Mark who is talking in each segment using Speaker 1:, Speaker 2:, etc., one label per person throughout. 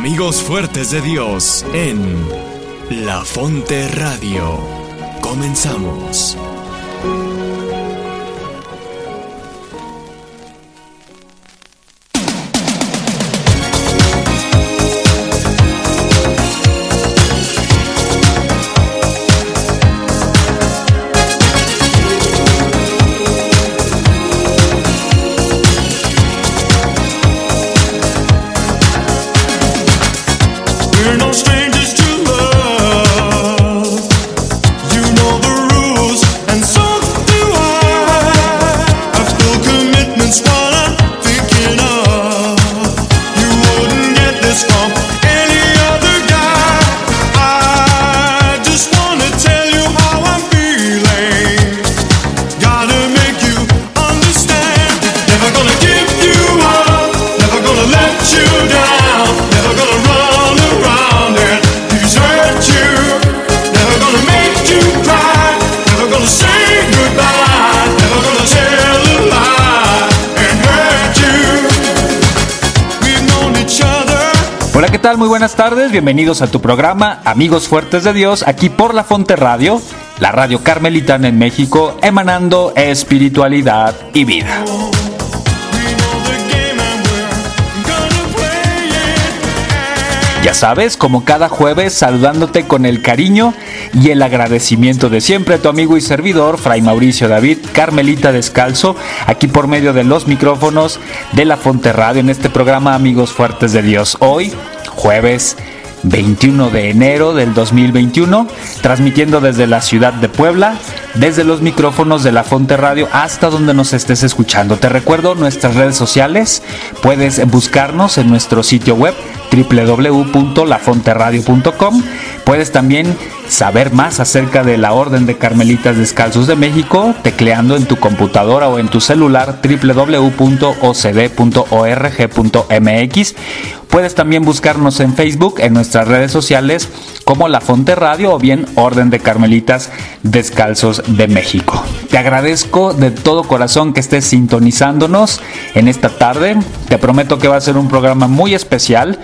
Speaker 1: Amigos fuertes de Dios en La Fonte Radio. Comenzamos.
Speaker 2: Muy buenas tardes, bienvenidos a tu programa Amigos Fuertes de Dios, aquí por La Fonte Radio, la radio carmelitana en México, emanando espiritualidad y vida. Ya sabes, como cada jueves, saludándote con el cariño y el agradecimiento de siempre, tu amigo y servidor, Fray Mauricio David, Carmelita Descalzo, aquí por medio de los micrófonos de la Fonte Radio en este programa Amigos Fuertes de Dios. Hoy, jueves 21 de enero del 2021, transmitiendo desde la ciudad de Puebla, desde los micrófonos de la Fonte Radio hasta donde nos estés escuchando. Te recuerdo nuestras redes sociales, puedes buscarnos en nuestro sitio web www.lafonterradio.com. Puedes también saber más acerca de la Orden de Carmelitas Descalzos de México tecleando en tu computadora o en tu celular www.ocd.org.mx. Puedes también buscarnos en Facebook, en nuestras redes sociales como La Fonte Radio o bien Orden de Carmelitas Descalzos de México. Te agradezco de todo corazón que estés sintonizándonos en esta tarde. Te prometo que va a ser un programa muy especial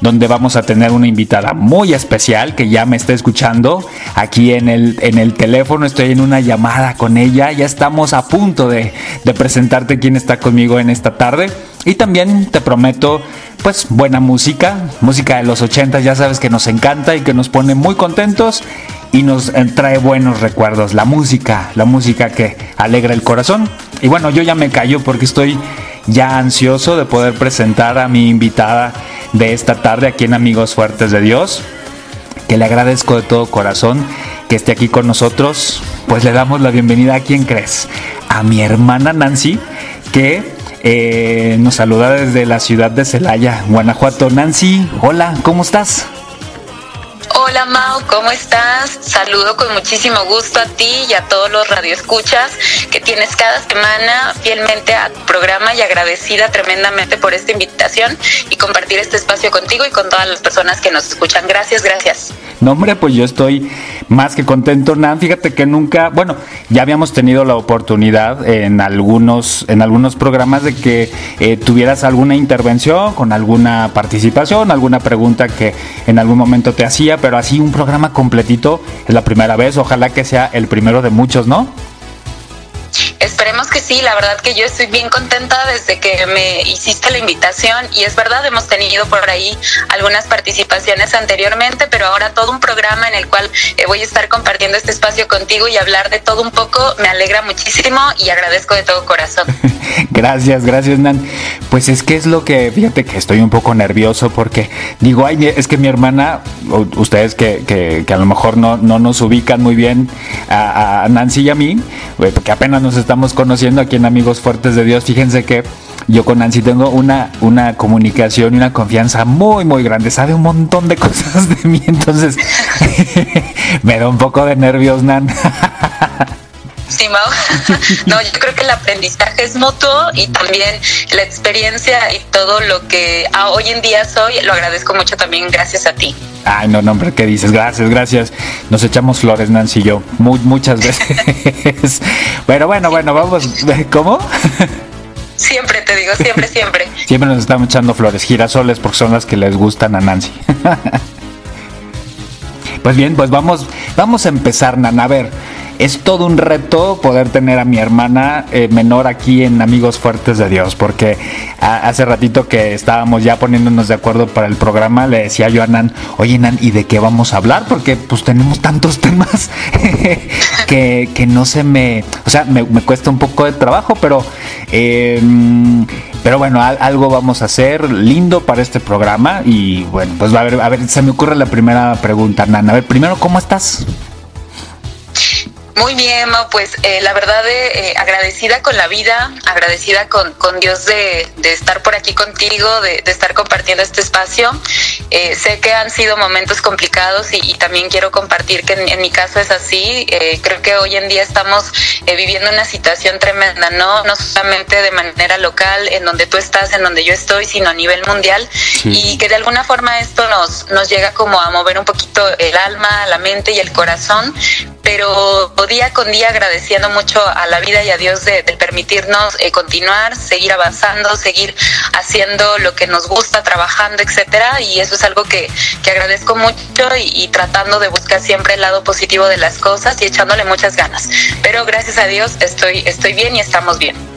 Speaker 2: donde vamos a tener una invitada muy especial que ya me está escuchando aquí en el, en el teléfono. Estoy en una llamada con ella. Ya estamos a punto de, de presentarte quién está conmigo en esta tarde. Y también te prometo, pues, buena música, música de los 80, ya sabes que nos encanta y que nos pone muy contentos y nos eh, trae buenos recuerdos. La música, la música que alegra el corazón. Y bueno, yo ya me callo porque estoy ya ansioso de poder presentar a mi invitada de esta tarde aquí en Amigos Fuertes de Dios, que le agradezco de todo corazón que esté aquí con nosotros. Pues le damos la bienvenida a quien crees, a mi hermana Nancy, que eh, nos saluda desde la ciudad de Celaya, Guanajuato. Nancy, hola, ¿cómo estás?
Speaker 3: Hola Mau, ¿cómo estás? Saludo con muchísimo gusto a ti y a todos los radioescuchas que tienes cada semana fielmente a tu programa y agradecida tremendamente por esta invitación y compartir este espacio contigo y con todas las personas que nos escuchan. Gracias, gracias.
Speaker 2: No, hombre, pues yo estoy más que contento, Nan. Fíjate que nunca, bueno, ya habíamos tenido la oportunidad en algunos, en algunos programas de que eh, tuvieras alguna intervención, con alguna participación, alguna pregunta que en algún momento te hacía, pero así un programa completito es la primera vez. Ojalá que sea el primero de muchos, ¿no?
Speaker 3: Esperemos que sí, la verdad que yo estoy bien contenta desde que me hiciste la invitación y es verdad, hemos tenido por ahí algunas participaciones anteriormente, pero ahora todo un programa en el cual eh, voy a estar compartiendo este espacio contigo y hablar de todo un poco, me alegra muchísimo y agradezco de todo corazón.
Speaker 2: gracias, gracias Nan. Pues es que es lo que, fíjate que estoy un poco nervioso porque digo, ay, es que mi hermana, ustedes que, que, a lo mejor no, no nos ubican muy bien a, a Nancy y a mí, porque apenas nos estamos conociendo aquí en Amigos Fuertes de Dios, fíjense que yo con Nancy tengo una, una comunicación y una confianza muy, muy grande. Sabe un montón de cosas de mí, entonces me da un poco de nervios, Nan.
Speaker 3: Sí, No, yo creo que el aprendizaje es mutuo y también la experiencia y todo lo que hoy en día soy, lo agradezco mucho también gracias a ti.
Speaker 2: Ay, no, no, hombre, ¿qué dices? Gracias, gracias. Nos echamos flores, Nancy y yo, muy, muchas veces. Pero bueno, bueno, vamos. ¿Cómo?
Speaker 3: Siempre te digo, siempre, siempre.
Speaker 2: Siempre nos estamos echando flores, girasoles, porque son las que les gustan a Nancy. Pues bien, pues vamos, vamos a empezar, Nana. A ver, es todo un reto poder tener a mi hermana eh, menor aquí en Amigos Fuertes de Dios, porque hace ratito que estábamos ya poniéndonos de acuerdo para el programa, le decía yo a Nan, oye Nan, ¿y de qué vamos a hablar? Porque pues tenemos tantos temas que, que, no se me, o sea, me, cuesta un poco de trabajo, pero... Em, pero bueno, algo vamos a hacer lindo para este programa y bueno, pues va a ver, a ver, se me ocurre la primera pregunta, Nan. A ver, primero, ¿cómo estás?
Speaker 3: Muy bien, pues eh, la verdad eh, agradecida con la vida, agradecida con, con Dios de, de, estar por aquí contigo, de, de estar compartiendo este espacio. Eh, sé que han sido momentos complicados y, y también quiero compartir que en, en, mi caso es así. creo que hoy en día estamos viviendo una situación tremenda, ¿no? No solamente de manera local, en donde tú estás, en donde yo estoy, sino a nivel mundial. Y que de alguna forma esto nos, nos llega como a mover un poquito el alma, la mente y el corazón pero día con día agradeciendo mucho a la vida y a Dios de, permitirnos eh, continuar, seguir avanzando, seguir haciendo lo que nos gusta, trabajando, etcétera, y eso es algo que, que agradezco mucho y, y, tratando de buscar siempre el lado positivo de las cosas y echándole muchas ganas. Pero gracias a Dios estoy, estoy bien y estamos bien.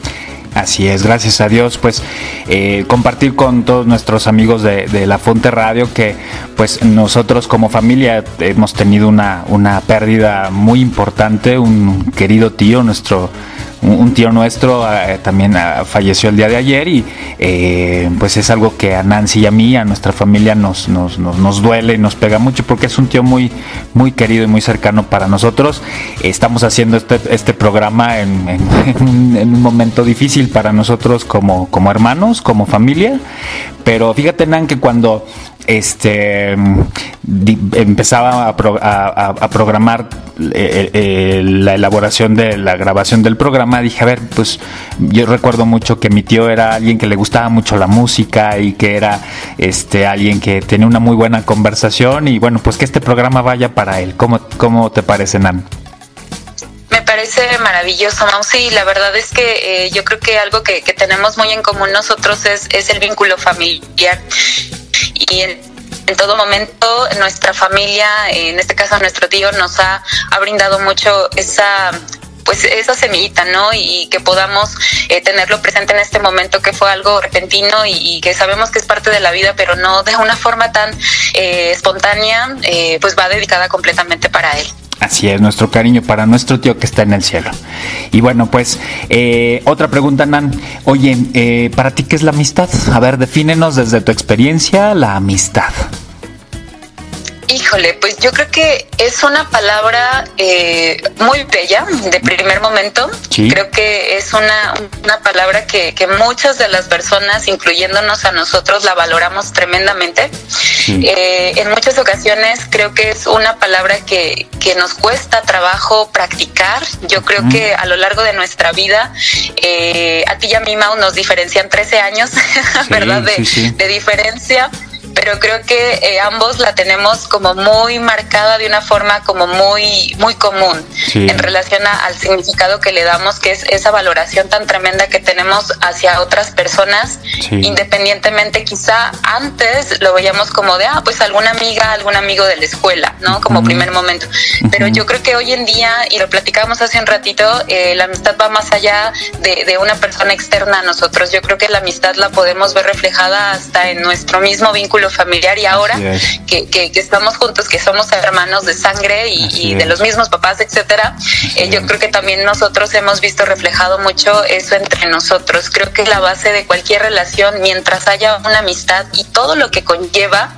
Speaker 2: Así es, gracias a Dios, pues eh, compartir con todos nuestros amigos de, de, La Fonte Radio que pues nosotros como familia hemos tenido una, una pérdida muy importante, un querido tío, nuestro un tío nuestro eh, también ah, falleció el día de ayer y eh, pues es algo que a Nancy y a mí, a nuestra familia nos, nos, nos, duele y nos pega mucho porque es un tío muy, muy querido y muy cercano para nosotros. Estamos haciendo este, este programa en, en, un, momento difícil para nosotros como, como hermanos, como familia, pero fíjate Nan que cuando este empezaba a, programar eh, eh, la elaboración de la grabación del programa, dije, a ver, pues yo recuerdo mucho que mi tío era alguien que le gustaba mucho la música y que era este alguien que tenía una muy buena conversación y bueno, pues que este programa vaya para él. ¿Cómo, cómo te parece, Nan?
Speaker 3: Me parece maravilloso. Sí, la verdad es que eh, yo creo que algo que, que, tenemos muy en común nosotros es, es el vínculo familiar y en, todo momento nuestra familia, en este caso nuestro tío, nos ha, ha brindado mucho esa pues esa semillita, ¿no? Y que podamos eh, tenerlo presente en este momento que fue algo repentino y, y, que sabemos que es parte de la vida, pero no de una forma tan eh, espontánea, eh, pues va dedicada completamente para él.
Speaker 2: Así es, nuestro cariño para nuestro tío que está en el cielo. Y bueno, pues eh, otra pregunta, Nan. Oye, eh, ¿para ti qué es la amistad? A ver, defínenos desde tu experiencia la amistad.
Speaker 3: Híjole, pues yo creo que es una palabra eh, muy bella de primer momento. Sí. Creo que es una, una palabra que, que, muchas de las personas, incluyéndonos a nosotros, la valoramos tremendamente. Sí. Eh, en muchas ocasiones creo que es una palabra que, que nos cuesta trabajo practicar. Yo creo mm. que a lo largo de nuestra vida, eh, a ti y a mí, Mau, nos diferencian 13 años, sí, ¿verdad? De, de diferencia pero creo que eh, ambos la tenemos como muy marcada de una forma como muy muy común sí. en relación a, al significado que le damos que es esa valoración tan tremenda que tenemos hacia otras personas sí. independientemente quizá antes lo veíamos como de ah pues alguna amiga algún amigo de la escuela no como uh -huh. primer momento pero uh -huh. yo creo que hoy en día y lo platicábamos hace un ratito eh, la amistad va más allá de, de una persona externa a nosotros yo creo que la amistad la podemos ver reflejada hasta en nuestro mismo vínculo familiar y ahora que, que, que, estamos juntos, que somos hermanos de sangre y, y de los mismos papás, etcétera, eh, yo creo que también nosotros hemos visto reflejado mucho eso entre nosotros. Creo que la base de cualquier relación, mientras haya una amistad y todo lo que conlleva,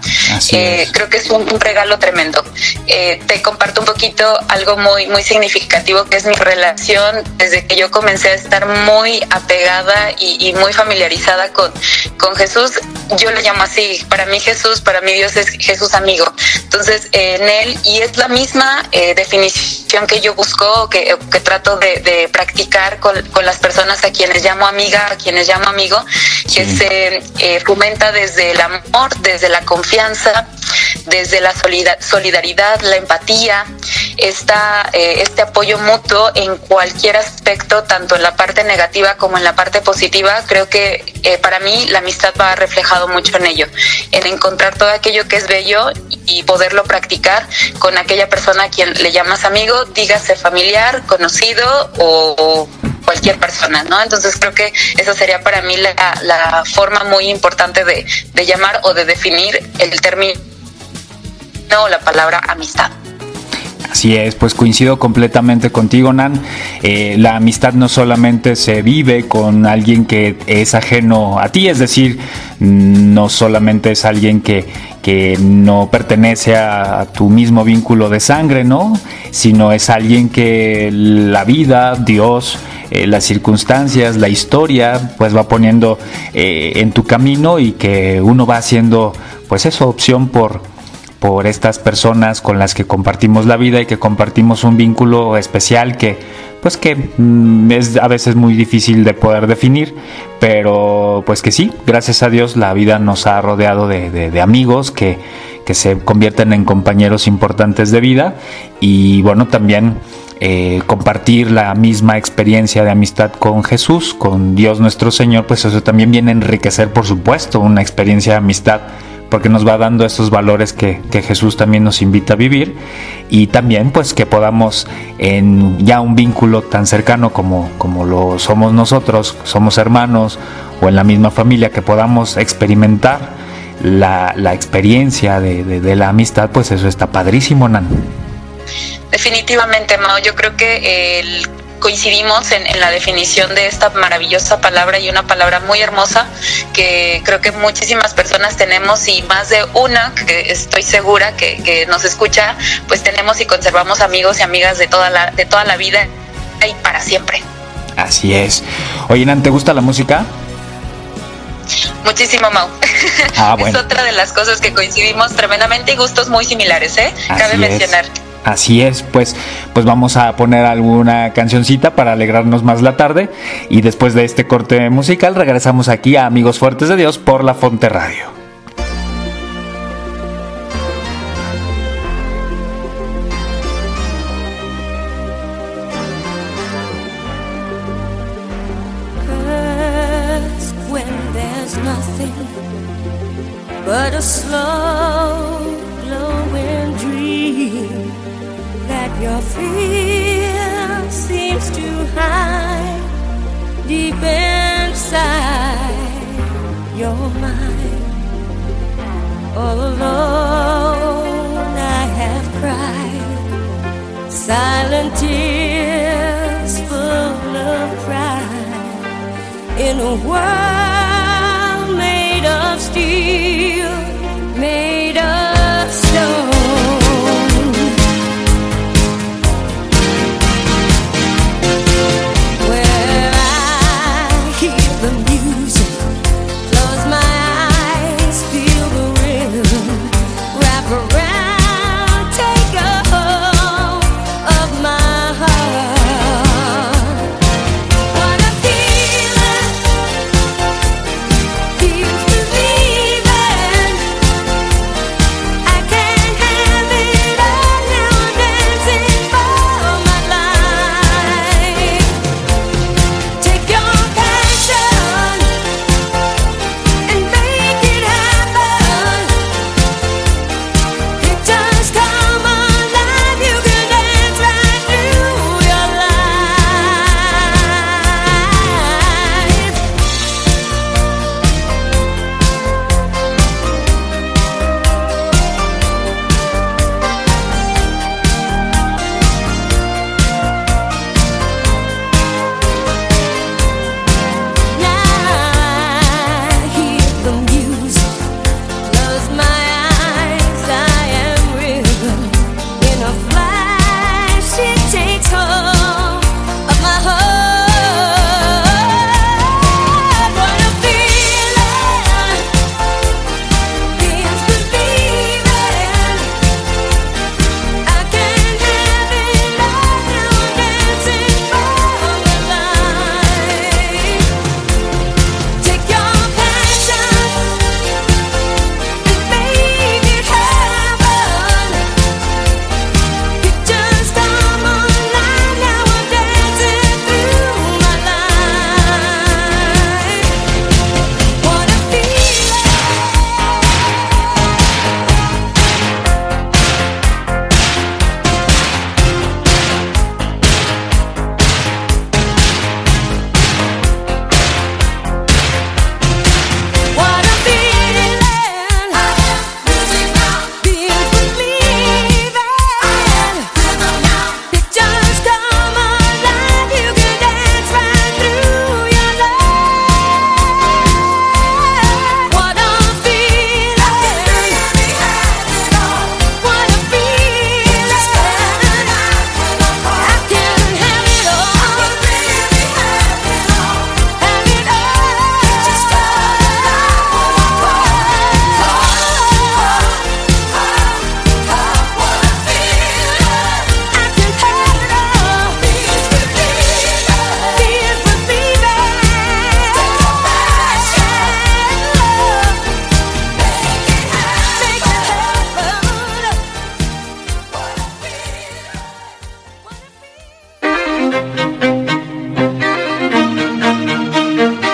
Speaker 3: Eh, creo que es un, regalo tremendo. Eh, te comparto un poquito algo muy, muy significativo que es mi relación desde que yo comencé a estar muy apegada y, muy familiarizada con, con Jesús. Yo le llamo así, para mí Jesús, para mí Dios es Jesús amigo. Entonces, en él, y es la misma definición que yo busco, que, que trato de, practicar con, con, las personas a quienes llamo amiga, a quienes llamo amigo, que se eh, fomenta desde el amor, desde la confianza, desde la solidaridad, la empatía, esta, eh, este apoyo mutuo en cualquier aspecto, tanto en la parte negativa como en la parte positiva. Creo que eh, para mí la amistad va reflejado mucho en ello, en encontrar todo aquello que es bello y poderlo practicar con aquella persona a quien le llamas amigo, dígase familiar, conocido o cualquier persona, ¿no? Entonces creo que esa sería para mí la, forma muy importante de, de llamar o de definir el término o la palabra amistad.
Speaker 2: Así es, pues coincido completamente contigo, Nan. Eh, la amistad no solamente se vive con alguien que es ajeno a ti, es decir, no solamente es alguien que, que no pertenece a, tu mismo vínculo de sangre, ¿no? Sino es alguien que la vida, Dios, eh, las circunstancias, la historia, pues va poniendo eh, en tu camino y que uno va haciendo, pues eso, opción por por estas personas con las que compartimos la vida y que compartimos un vínculo especial que pues que mm, es a veces muy difícil de poder definir, pero pues que sí, gracias a Dios la vida nos ha rodeado de, amigos que, que, se convierten en compañeros importantes de vida y bueno, también eh, compartir la misma experiencia de amistad con Jesús, con Dios nuestro Señor, pues eso también viene a enriquecer, por supuesto, una experiencia de amistad porque nos va dando esos valores que, Jesús también nos invita a vivir y también pues que podamos en ya un vínculo tan cercano como, como lo somos nosotros, somos hermanos o en la misma familia, que podamos experimentar la, experiencia de, de, la amistad, pues eso está padrísimo, Nan.
Speaker 3: Definitivamente, Mao, yo creo que el coincidimos en, la definición de esta maravillosa palabra y una palabra muy hermosa que creo que muchísimas personas tenemos y más de una que estoy segura que, nos escucha, pues tenemos y conservamos amigos y amigas de toda la, de toda la vida y para siempre.
Speaker 2: Así es. Oye, Nan, ¿te gusta la música?
Speaker 3: Muchísimo, Mau. Ah, es otra de las cosas que coincidimos tremendamente y gustos muy similares, ¿eh? Cabe mencionar.
Speaker 2: Así es, pues, pues vamos a poner alguna cancioncita para alegrarnos más la tarde y después de este corte musical regresamos aquí a Amigos Fuertes de Dios por la Fonte Radio.
Speaker 4: All alone, I have cried silent tears full of pride. In a world made of steel,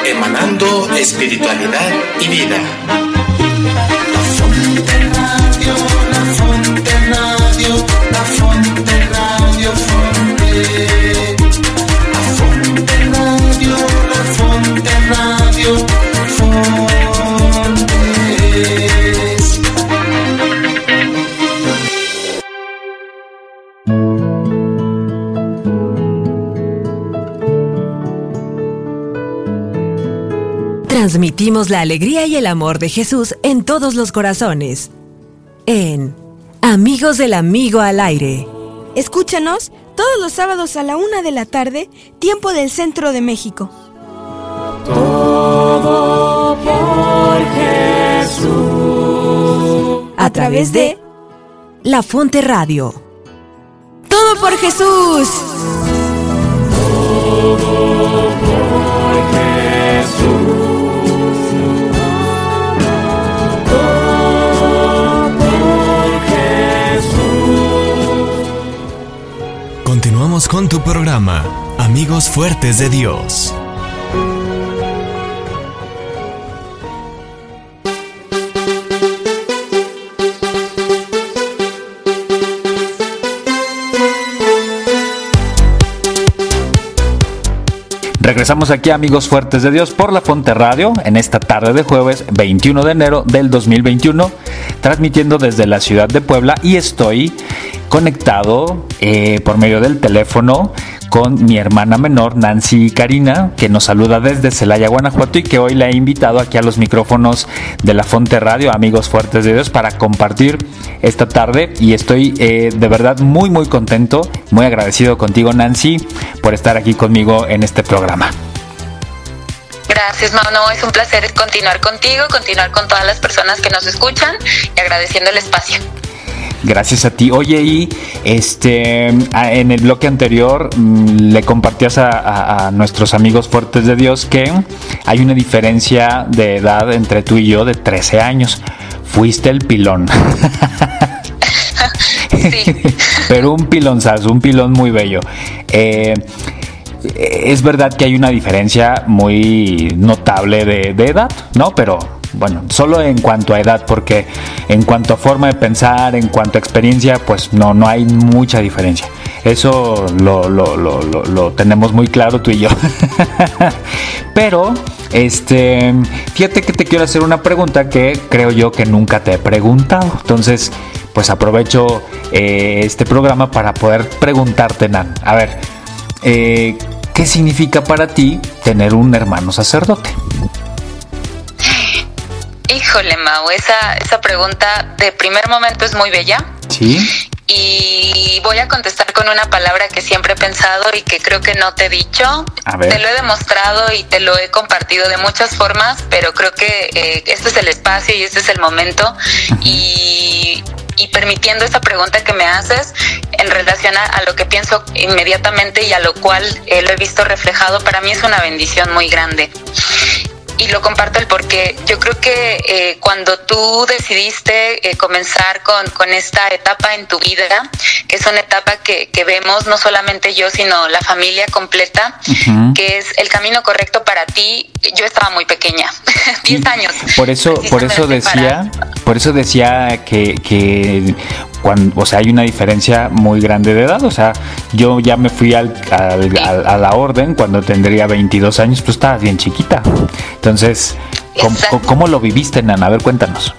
Speaker 5: Emanando espiritualidad y vida.
Speaker 6: La Fonte Radio, la Fonte Radio, la Fonte Radio, Fonte.
Speaker 7: Transmitimos la alegría y el amor de Jesús en todos los corazones. En Amigos del Amigo al Aire.
Speaker 8: Escúchanos todos los sábados a la una de la tarde, tiempo del centro de México.
Speaker 4: Todo por Jesús.
Speaker 7: A través de La Fonte Radio.
Speaker 8: Todo por Jesús.
Speaker 1: Con tu programa, Amigos Fuertes de Dios.
Speaker 2: Regresamos aquí amigos fuertes de Dios por la Fonte Radio en esta tarde de jueves 21 de enero del 2021, transmitiendo desde la ciudad de Puebla y estoy conectado eh, por medio del teléfono con mi hermana menor Nancy Karina, que nos saluda desde Celaya, Guanajuato y que hoy le he invitado aquí a los micrófonos de la Fonte Radio, amigos fuertes de Dios, para compartir esta tarde y estoy eh, de verdad muy muy contento, muy agradecido contigo Nancy por estar aquí conmigo en este programa.
Speaker 3: Gracias, Mano. Es un placer continuar contigo, continuar con todas las personas que nos escuchan y agradeciendo el espacio.
Speaker 2: Gracias a ti. Oye, y este en el bloque anterior mm, le compartías a, a, a, nuestros amigos fuertes de Dios que hay una diferencia de edad entre tú y yo de 13 años. Fuiste el pilón.
Speaker 3: Sí.
Speaker 2: Pero un pilonzazo, un pilón muy bello. Eh, es verdad que hay una diferencia muy notable de, de edad, ¿no? Pero bueno, solo en cuanto a edad, porque en cuanto a forma de pensar, en cuanto a experiencia, pues no, no hay mucha diferencia. Eso lo, lo, lo, lo tenemos muy claro tú y yo. Pero, este, fíjate que te quiero hacer una pregunta que creo yo que nunca te he preguntado. Entonces, pues aprovecho eh, este programa para poder preguntarte, Nan. A ver, eh, ¿qué significa para ti tener un hermano sacerdote?
Speaker 3: Híjole, Mau, esa, esa pregunta de primer momento es muy bella.
Speaker 2: Sí.
Speaker 3: Y voy a contestar con una palabra que siempre he pensado y que creo que no te he dicho.
Speaker 2: A ver.
Speaker 3: Te lo he demostrado y te lo he compartido de muchas formas, pero creo que eh, este es el espacio y este es el momento. Y, y, permitiendo esa pregunta que me haces en relación a, a lo que pienso inmediatamente y a lo cual eh, lo he visto reflejado, para mí es una bendición muy grande y lo comparto el porque yo creo que eh, cuando tú decidiste eh, comenzar con, con, esta etapa en tu vida, que es una etapa que, que vemos no solamente yo, sino la familia completa, uh -huh. que es el camino correcto para ti, yo estaba muy pequeña, 10 años.
Speaker 2: Por eso, por eso decía, por eso decía que, que cuando, o sea, hay una diferencia muy grande de edad. O sea, yo ya me fui al, al, a la orden cuando tendría 22 años, pues estabas bien chiquita. Entonces, ¿cómo, ¿cómo, lo viviste, Nana? A ver, cuéntanos.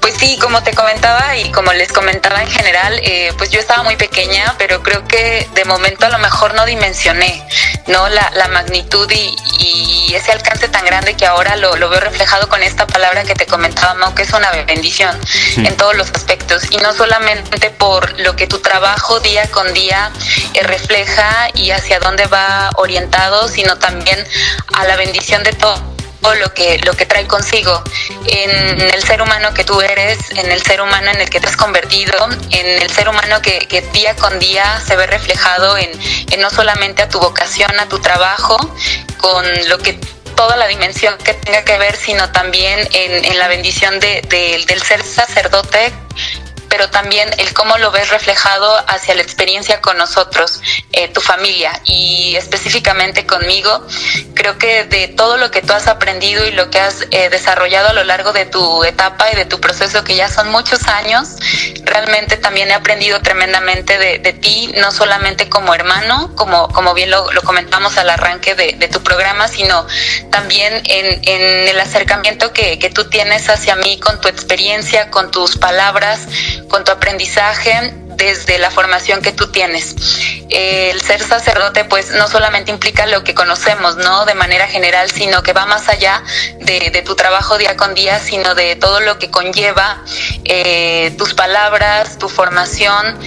Speaker 3: Pues sí, como te comentaba y como les comentaba en general, eh, pues yo estaba muy pequeña, pero creo que de momento a lo mejor no dimensioné no la, la magnitud y, y, ese alcance tan grande que ahora lo, lo, veo reflejado con esta palabra que te comentaba, Mau, que es una bendición sí. en todos los aspectos y no solamente por lo que tu trabajo día con día eh, refleja y hacia dónde va orientado, sino también a la bendición de todo lo que, lo que trae consigo. En el ser humano que tú eres, en el ser humano en el que te has convertido, en el ser humano que, día con día se ve reflejado en, no solamente a tu vocación, a tu trabajo, con lo que toda la dimensión que tenga que ver, sino también en, la bendición de, de, del ser sacerdote pero también el cómo lo ves reflejado hacia la experiencia con nosotros, eh, tu familia y específicamente conmigo. Creo que de todo lo que tú has aprendido y lo que has eh, desarrollado a lo largo de tu etapa y de tu proceso, que ya son muchos años, realmente también he aprendido tremendamente de, ti, no solamente como hermano, como, como bien lo, comentamos al arranque de, tu programa, sino también en, el acercamiento que tú tienes hacia mí con tu experiencia, con tus palabras, con tu aprendizaje desde la formación que tú tienes. El ser sacerdote pues no solamente implica lo que conocemos, ¿no? De manera general, sino que va más allá de, tu trabajo día con día, sino de todo lo que conlleva eh, tus palabras, tu formación,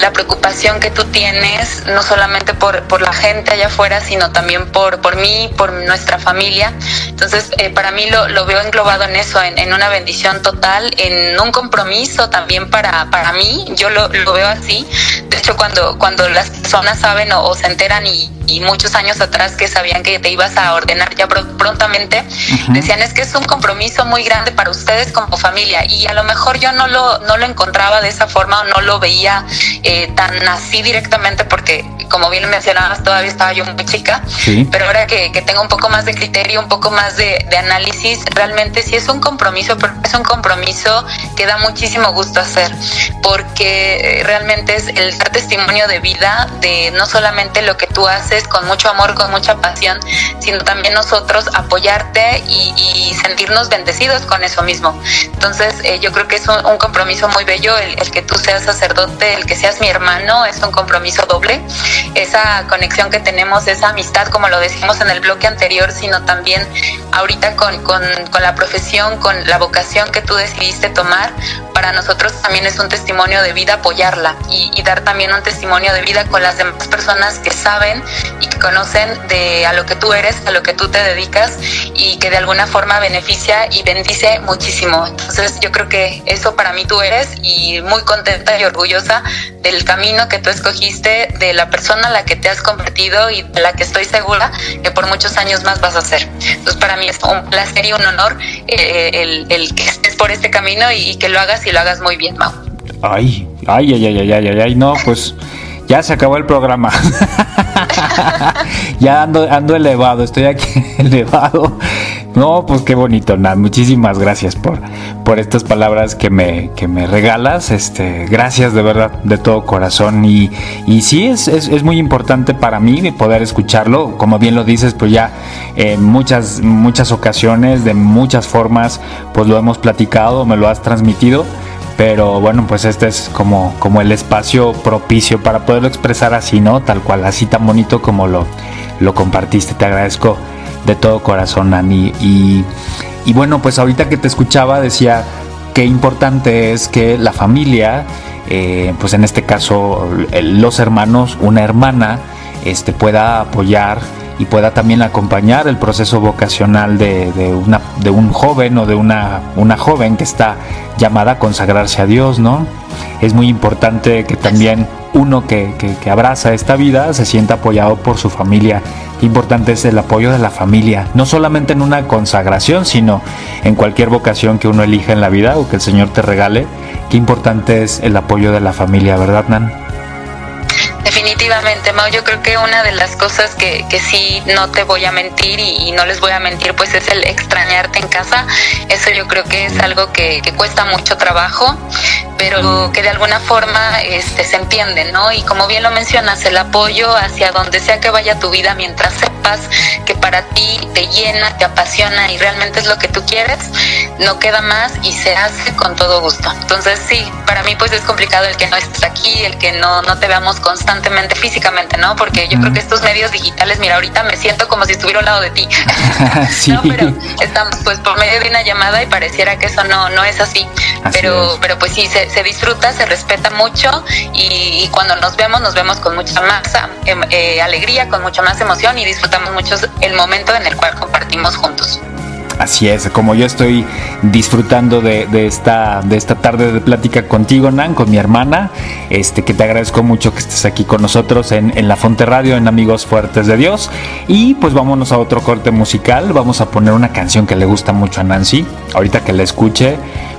Speaker 3: la preocupación que tú tienes, no solamente por, por la gente allá afuera, sino también por, por mí, por nuestra familia. Entonces, eh, para mí lo, lo, veo englobado en eso, en, en, una bendición total, en un compromiso también para, para mí, yo lo, lo veo así. De hecho, cuando, cuando las personas saben o, se enteran y, y, muchos años atrás que sabían que te ibas a ordenar ya prontamente, decían es que es un compromiso muy grande para ustedes como familia y a lo mejor yo no lo, no lo encontraba de esa forma o no lo veía eh, tan así directamente porque como bien mencionabas todavía estaba yo muy chica, pero ahora que, que, tengo un poco más de criterio, un poco más de, de, análisis, realmente sí es un compromiso, pero es un compromiso que da muchísimo gusto hacer, porque eh, realmente es el dar testimonio de vida de no solamente lo que tú haces con mucho amor, con mucha pasión, sino también nosotros apoyarte y, sentirnos bendecidos con eso mismo. Entonces eh, yo creo que es un, compromiso muy bello el, que tú seas sacerdote, el que seas mi hermano, es un compromiso doble esa conexión que tenemos, esa amistad, como lo decimos en el bloque anterior, sino también ahorita con, con la profesión, con la vocación que tú decidiste tomar, para nosotros también es un testimonio de vida apoyarla y, y, dar también un testimonio de vida con las demás personas que saben y que conocen de a lo que tú eres, a lo que tú te dedicas y que de alguna forma beneficia y bendice muchísimo. Entonces yo creo que eso para mí tú eres y muy contenta y orgullosa del camino que tú escogiste, de la persona a la que te has convertido y de la que estoy segura que por muchos años más vas a ser. Entonces para mí es un placer y un honor eh, el, el, que estés por este camino y, y, que lo hagas y lo hagas muy bien, Mau.
Speaker 2: Ay, ay, ay, ay, ay, ay, ay, no, pues ya se acabó el programa. ya ando, ando elevado, estoy aquí elevado. No, pues qué bonito, Nat. Muchísimas gracias por, por estas palabras que me, que me regalas. Este, gracias de verdad, de todo corazón. Y, y sí, es, es, es, muy importante para mí poder escucharlo. Como bien lo dices, pues ya en muchas, muchas ocasiones, de muchas formas, pues lo hemos platicado, me lo has transmitido pero bueno, pues este es como, como el espacio propicio para poderlo expresar así, ¿no? Tal cual, así tan bonito como lo, lo compartiste. Te agradezco de todo corazón, Ani. Y, y bueno, pues ahorita que te escuchaba decía qué importante es que la familia, eh, pues en este caso los hermanos, una hermana, este, pueda apoyar y pueda también acompañar el proceso vocacional de, de, una, de un joven o de una, una joven que está llamada a consagrarse a Dios, ¿no? Es muy importante que también uno que, que, que abraza esta vida se sienta apoyado por su familia. Importante es el apoyo de la familia, no solamente en una consagración, sino en cualquier vocación que uno elija en la vida o que el Señor te regale. Qué importante es el apoyo de la familia, ¿verdad, Nan?
Speaker 3: Definitivamente, Mau, yo creo que una de las cosas que, que sí no te voy a mentir y, y, no les voy a mentir, pues es el extrañarte en casa. Eso yo creo que es algo que, que cuesta mucho trabajo, pero que de alguna forma este, se entiende, ¿no? Y como bien lo mencionas, el apoyo hacia donde sea que vaya tu vida, mientras sepas que para ti te llena, te apasiona y realmente es lo que tú quieres, no queda más y se hace con todo gusto. Entonces sí, para mí pues es complicado el que no estés aquí, el que no, no te veamos constantemente físicamente, ¿no? Porque yo creo que estos medios digitales, mira, ahorita me siento como si estuviera al lado de ti. sí. no, pero estamos pues por medio de una llamada y pareciera que eso no, no es así. así pero, es. pero pues sí, se, se, disfruta, se respeta mucho y, cuando nos vemos, nos vemos con mucha más eh, eh, alegría, con mucha más emoción y disfrutamos mucho el momento en el cual compartimos juntos.
Speaker 2: Así es, como yo estoy disfrutando de, de, esta, de esta tarde de plática contigo, Nan, con mi hermana, este, que te agradezco mucho que estés aquí con nosotros en, en La Fonte Radio, en Amigos Fuertes de Dios. Y pues vámonos a otro corte musical, vamos a poner una canción que le gusta mucho a Nancy, ahorita que la escuche,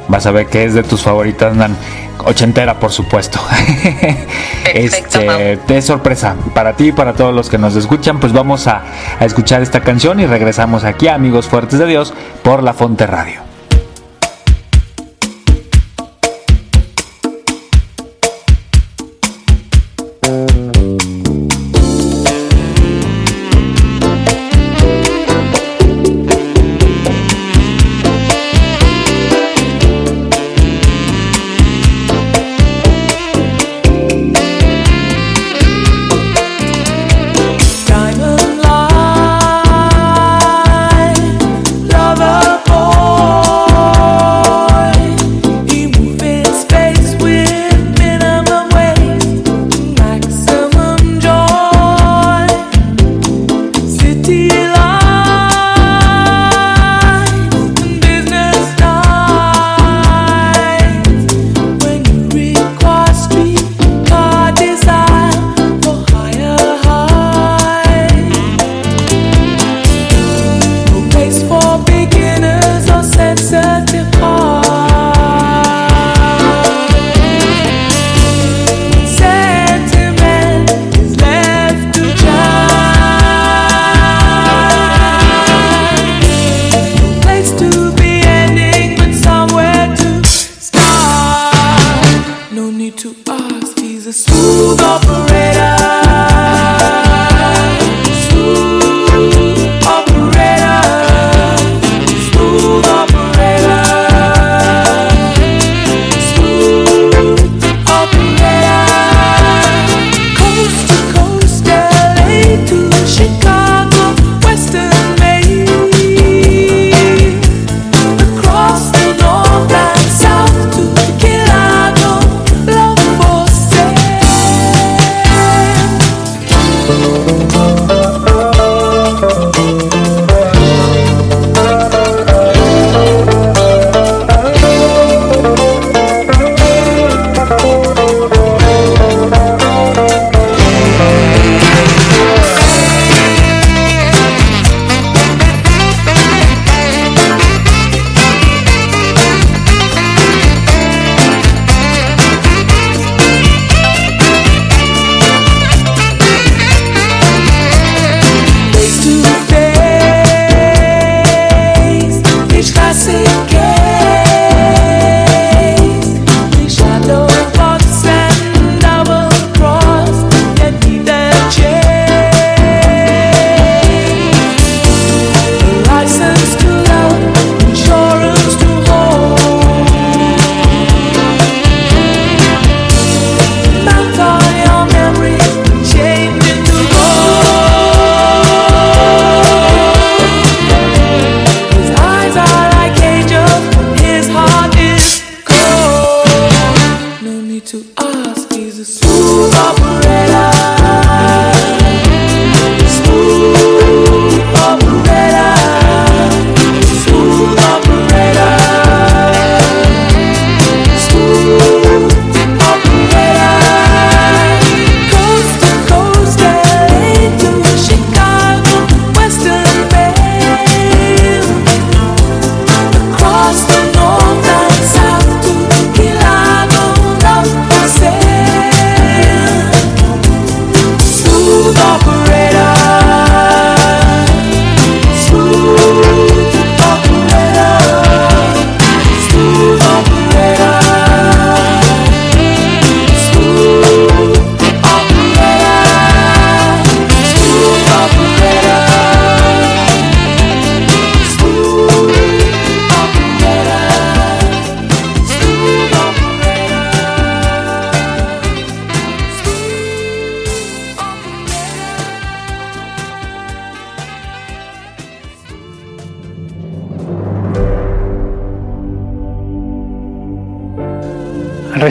Speaker 9: vas a ver que es de tus favoritas, Nan. Ochentera, por supuesto. este, de sorpresa para ti y para todos los que nos escuchan, pues vamos a, a escuchar esta canción y regresamos aquí a Amigos Fuertes de Dios por La Fonte Radio.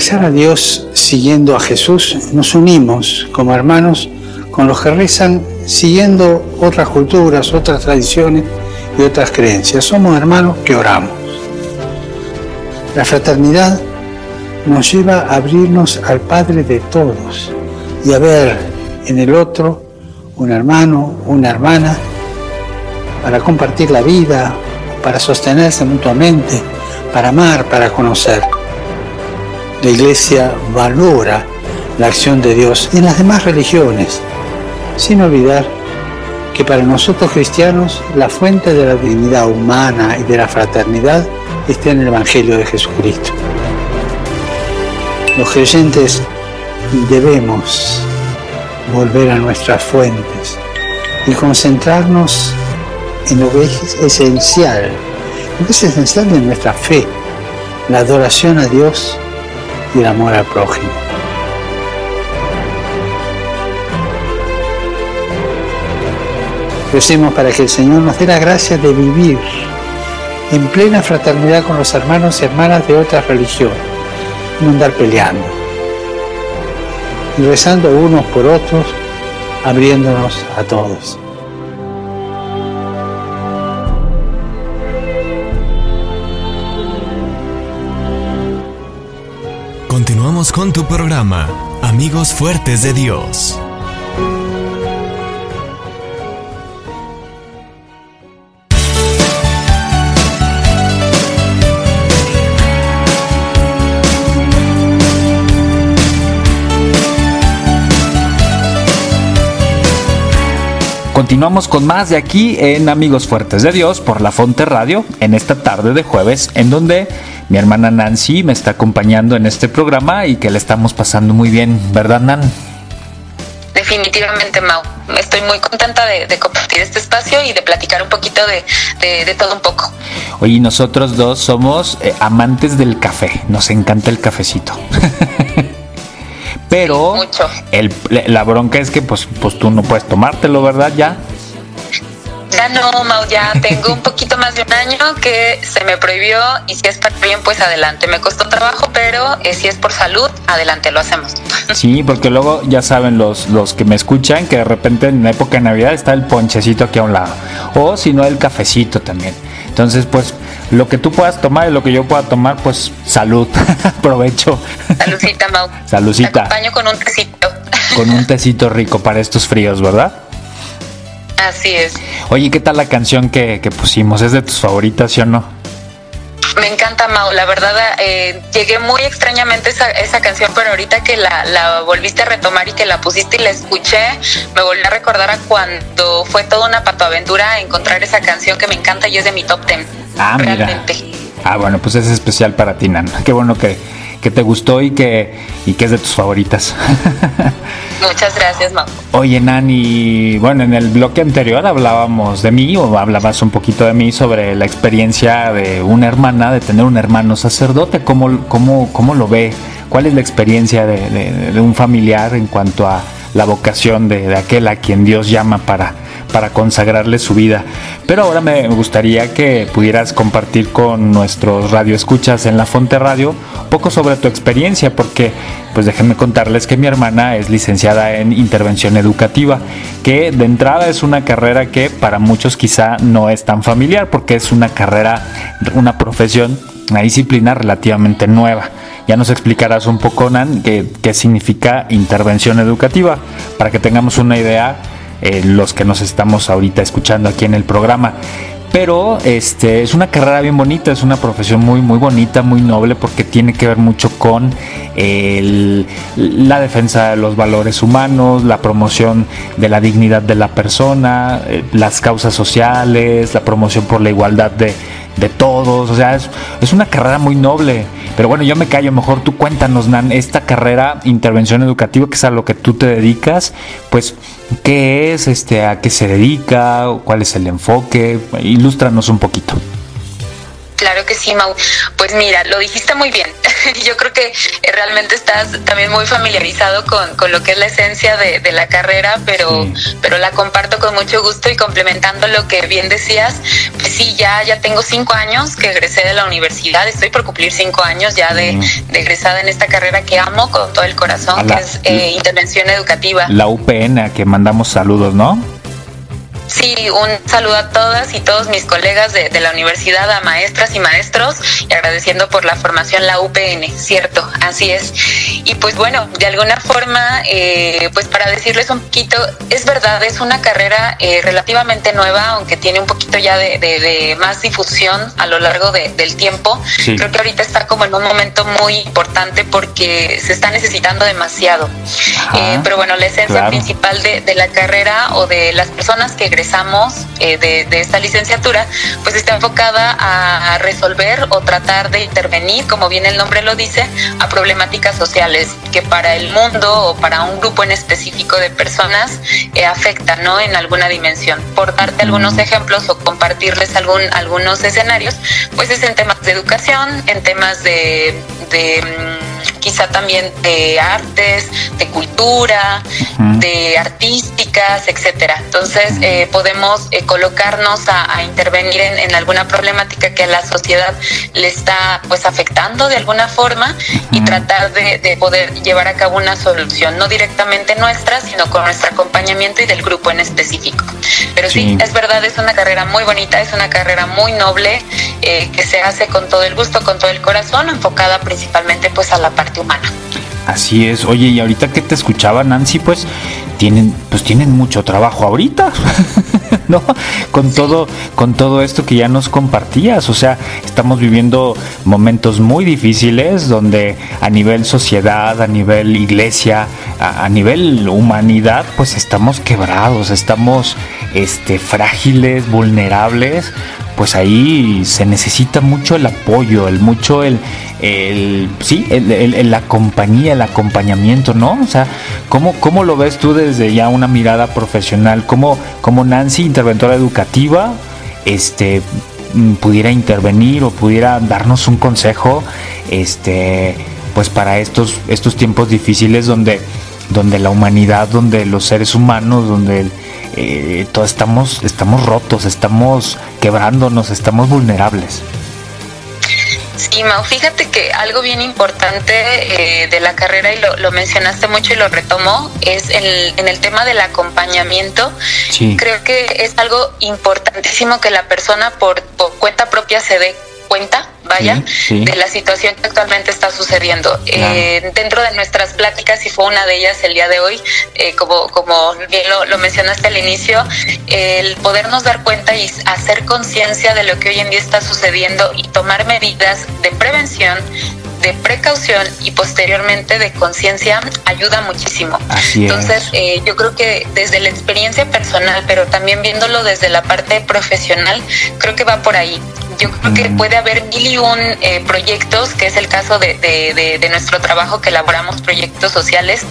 Speaker 10: Rezar a Dios siguiendo a Jesús, nos unimos como hermanos con los que rezan siguiendo otras culturas, otras tradiciones y otras creencias. Somos hermanos que oramos. La fraternidad nos lleva a abrirnos al Padre de todos y a ver en el otro un hermano, una hermana, para compartir la vida, para sostenerse mutuamente, para amar, para conocer. La iglesia valora la acción de Dios en las demás religiones, sin olvidar que para nosotros cristianos la fuente de la dignidad humana y de la fraternidad está en el Evangelio de Jesucristo. Los creyentes debemos volver a nuestras fuentes y concentrarnos en lo que es esencial, lo que es esencial de nuestra fe, la adoración a Dios y el amor al prójimo. Recemos para que el Señor nos dé la gracia de vivir en plena fraternidad con los hermanos y hermanas de otras religiones, no andar peleando, y rezando unos por otros, abriéndonos a todos.
Speaker 1: Con tu programa, Amigos Fuertes de Dios.
Speaker 2: Continuamos con más de aquí en Amigos Fuertes de Dios por La Fonte Radio en esta tarde de jueves en donde mi hermana Nancy me está acompañando en este programa y que le estamos pasando muy bien, ¿verdad Nan?
Speaker 3: Definitivamente Mau, estoy muy contenta de, compartir este espacio y de platicar un poquito de, todo un poco.
Speaker 2: Oye, nosotros dos somos eh, amantes del café, nos encanta el cafecito. Pero El, la bronca es que pues, pues tú no puedes tomártelo, ¿verdad? Ya.
Speaker 3: Ya no, Mau, ya tengo un poquito más de un año que se me prohibió y si es para bien, pues adelante. Me costó trabajo, pero eh, si es por salud, adelante, lo hacemos.
Speaker 2: Sí, porque luego ya saben los, los que me escuchan que de repente en la época de Navidad está el ponchecito aquí a un lado. O si no, el cafecito también. Entonces, pues lo que tú puedas tomar y lo que yo pueda tomar, pues salud, provecho.
Speaker 3: Saludcita, Mau.
Speaker 2: Saludcita. Te
Speaker 3: acompaño con un tecito.
Speaker 2: Con un tecito rico para estos fríos, ¿verdad?
Speaker 3: Así es.
Speaker 2: Oye, ¿qué tal la canción que, que pusimos? ¿Es de tus favoritas, sí o no?
Speaker 3: Me encanta Mau, la verdad eh, llegué muy extrañamente esa, esa canción, pero ahorita que la, la, volviste a retomar y que la pusiste y la escuché, me volví a recordar a cuando fue toda una patoaventura encontrar esa canción que me encanta y es de mi top ten.
Speaker 2: Ah, realmente. Ah, bueno, pues es especial para ti, Nan. Qué bueno que, que te gustó y que, y que es de tus favoritas.
Speaker 3: Muchas gracias, Mau.
Speaker 2: Oye, Nani, bueno, en el bloque anterior hablábamos de mí, o hablabas un poquito de mí sobre la experiencia de una hermana, de tener un hermano sacerdote. ¿Cómo, cómo, cómo lo ve? ¿Cuál es la experiencia de, de, un familiar en cuanto a la vocación de, aquel a quien Dios llama para para consagrarle su vida. Pero ahora me gustaría que pudieras compartir con nuestros radioescuchas en La Fonte Radio poco sobre tu experiencia, porque pues déjenme contarles que mi hermana es licenciada en intervención educativa, que de entrada es una carrera que para muchos quizá no es tan familiar, porque es una carrera, una profesión, una disciplina relativamente nueva. Ya nos explicarás un poco, Nan, qué, significa intervención educativa, para que tengamos una idea eh, los que nos estamos ahorita escuchando aquí en el programa. Pero este es una carrera bien bonita, es una profesión muy muy bonita, muy noble porque tiene que ver mucho con la defensa de los valores humanos, la promoción de la dignidad de la persona, eh, las causas sociales, la promoción por la igualdad de, de todos, o sea, es, es, una carrera muy noble. Pero bueno, yo me callo, mejor tú cuéntanos, Nan, esta carrera, intervención educativa, que es a lo que tú te dedicas, pues, ¿qué es? Este, ¿A qué se dedica? ¿Cuál es el enfoque? Ilústranos un poquito.
Speaker 3: Claro que sí, Mau. Pues mira, lo dijiste muy bien. Yo creo que eh, realmente estás también muy familiarizado con, con lo que es la esencia de, de la carrera, pero, pero la comparto con mucho gusto y complementando lo que bien decías, pues sí, ya, ya tengo cinco años que egresé de la universidad, estoy por cumplir cinco años ya de, de egresada en esta carrera que amo con todo el corazón, que es eh, intervención educativa.
Speaker 2: La UPN, a que mandamos saludos, ¿no?
Speaker 3: Sí, un saludo a todas y todos mis colegas de, la universidad, a maestras y maestros, y agradeciendo por la formación la UPN, cierto, así es. Y pues bueno, de alguna forma, eh, pues para decirles un poquito, es verdad, es una carrera eh, relativamente nueva, aunque tiene un poquito ya de, más difusión a lo largo del tiempo. Creo que ahorita está como en un momento muy importante porque se está necesitando demasiado. Eh, pero bueno, la esencia principal de, de la carrera o de las personas que egresamos eh, de, esta licenciatura, pues está enfocada a resolver o tratar de intervenir, como bien el nombre lo dice, a problemáticas sociales que para el mundo o para un grupo en específico de personas eh, afectan ¿no? en alguna dimensión. Por darte algunos ejemplos o compartirles algún, algunos escenarios, pues es en temas de educación, en temas de, de mm, quizá también de artes, de cultura, de artísticas, etcétera. Entonces, eh, podemos eh, colocarnos a, intervenir en, alguna problemática que a la sociedad le está pues afectando de alguna forma y tratar de, poder llevar a cabo una solución, no directamente nuestra, sino con nuestro acompañamiento y del grupo en específico. Pero sí, es verdad, es una carrera muy bonita, es una carrera muy noble, eh, que se hace con todo el gusto, con todo el corazón, enfocada principalmente pues a la parte humana.
Speaker 2: Así es. Oye, y ahorita que te escuchaba Nancy, pues tienen pues tienen mucho trabajo ahorita. ¿No? Con todo con todo esto que ya nos compartías, o sea, estamos viviendo momentos muy difíciles donde a nivel sociedad, a nivel iglesia, a, nivel humanidad, pues estamos quebrados, estamos este frágiles, vulnerables, pues ahí se necesita mucho el apoyo, el mucho el, el sí, el, la compañía, el acompañamiento, ¿no? O sea, ¿cómo, ¿cómo lo ves tú desde ya una mirada profesional? ¿Cómo, cómo Nancy, interventora educativa, este mm, pudiera intervenir o pudiera darnos un consejo, este, pues para estos, estos tiempos difíciles donde, donde la humanidad, donde los seres humanos, donde eh, todos estamos, estamos rotos, estamos quebrándonos, estamos vulnerables.
Speaker 3: Sí, Mau, fíjate que algo bien importante eh, de la carrera, y lo, mencionaste mucho y lo retomo, es el, en el tema del acompañamiento. Creo que es algo importantísimo que la persona por, por cuenta propia se dé cuenta vaya, de la situación que actualmente está sucediendo. Eh, dentro de nuestras pláticas, y fue una de ellas el día de hoy, eh, como, como bien lo, mencionaste al inicio, el podernos dar cuenta y hacer conciencia de lo que hoy en día está sucediendo y tomar medidas de prevención, de precaución y posteriormente de conciencia ayuda muchísimo. Entonces, eh, yo creo que desde la experiencia personal, pero también viéndolo desde la parte profesional, creo que va por ahí. Yo creo que puede haber mil y un eh, proyectos, que es el caso de, de, de, nuestro trabajo que elaboramos proyectos sociales,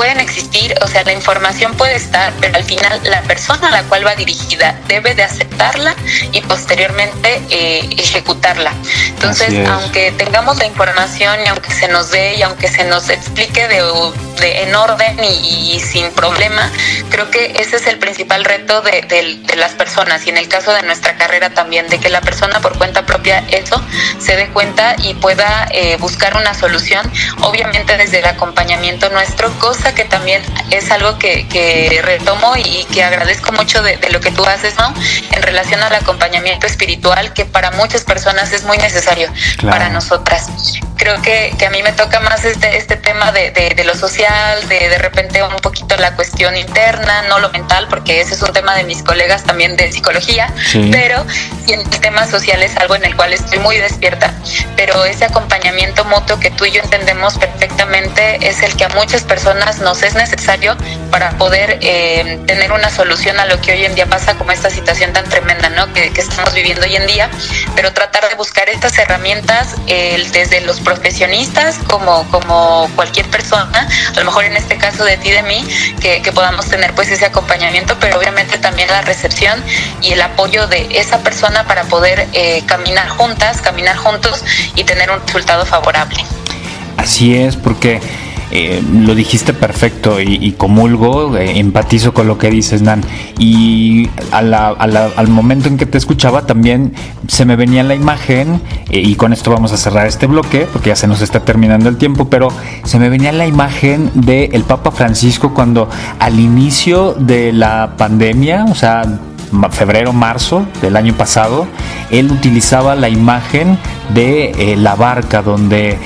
Speaker 3: pueden existir, o sea, la información puede estar, pero al final la persona a la cual va dirigida debe de aceptarla y posteriormente eh, ejecutarla. Entonces, aunque tengamos la información y aunque se nos dé y aunque se nos explique de, en orden y, sin problema, creo que ese es el principal reto de, las personas y en el caso de nuestra carrera también, de que la persona por cuenta propia eso se dé cuenta y pueda eh, buscar una solución, obviamente desde el acompañamiento nuestro, cosa que también es algo que, retomo y, que agradezco mucho de, lo que tú haces, ¿no? En relación al acompañamiento espiritual, que para muchas personas es muy necesario para nosotras. Creo que, a mí me toca más este, este tema de, de, lo social, de de repente un poquito la cuestión interna, no lo mental, porque ese es un tema de mis colegas también de psicología, pero en el tema social es algo en el cual estoy muy despierta. Pero ese acompañamiento mutuo que tú y yo entendemos perfectamente es el que a muchas personas nos es necesario para poder eh, tener una solución a lo que hoy en día pasa como esta situación tan tremenda ¿no? que, estamos viviendo hoy en día, pero tratar de buscar estas herramientas desde los profesionistas como, como cualquier persona, a lo mejor en este caso de ti, de mí, que, podamos tener pues ese acompañamiento, pero obviamente también la recepción y el apoyo de esa persona para poder eh, caminar juntas, caminar juntos y tener un resultado favorable.
Speaker 2: Así es, porque eh, lo dijiste perfecto y, comulgo, eh, empatizo con lo que dices, Nan. Y al momento en que te escuchaba también se me venía la imagen, eh, y con esto vamos a cerrar este bloque, porque ya se nos está terminando el tiempo, pero se me venía la imagen del el Papa Francisco cuando al inicio de la pandemia, o sea, febrero, marzo del año pasado, él utilizaba la imagen de la barca donde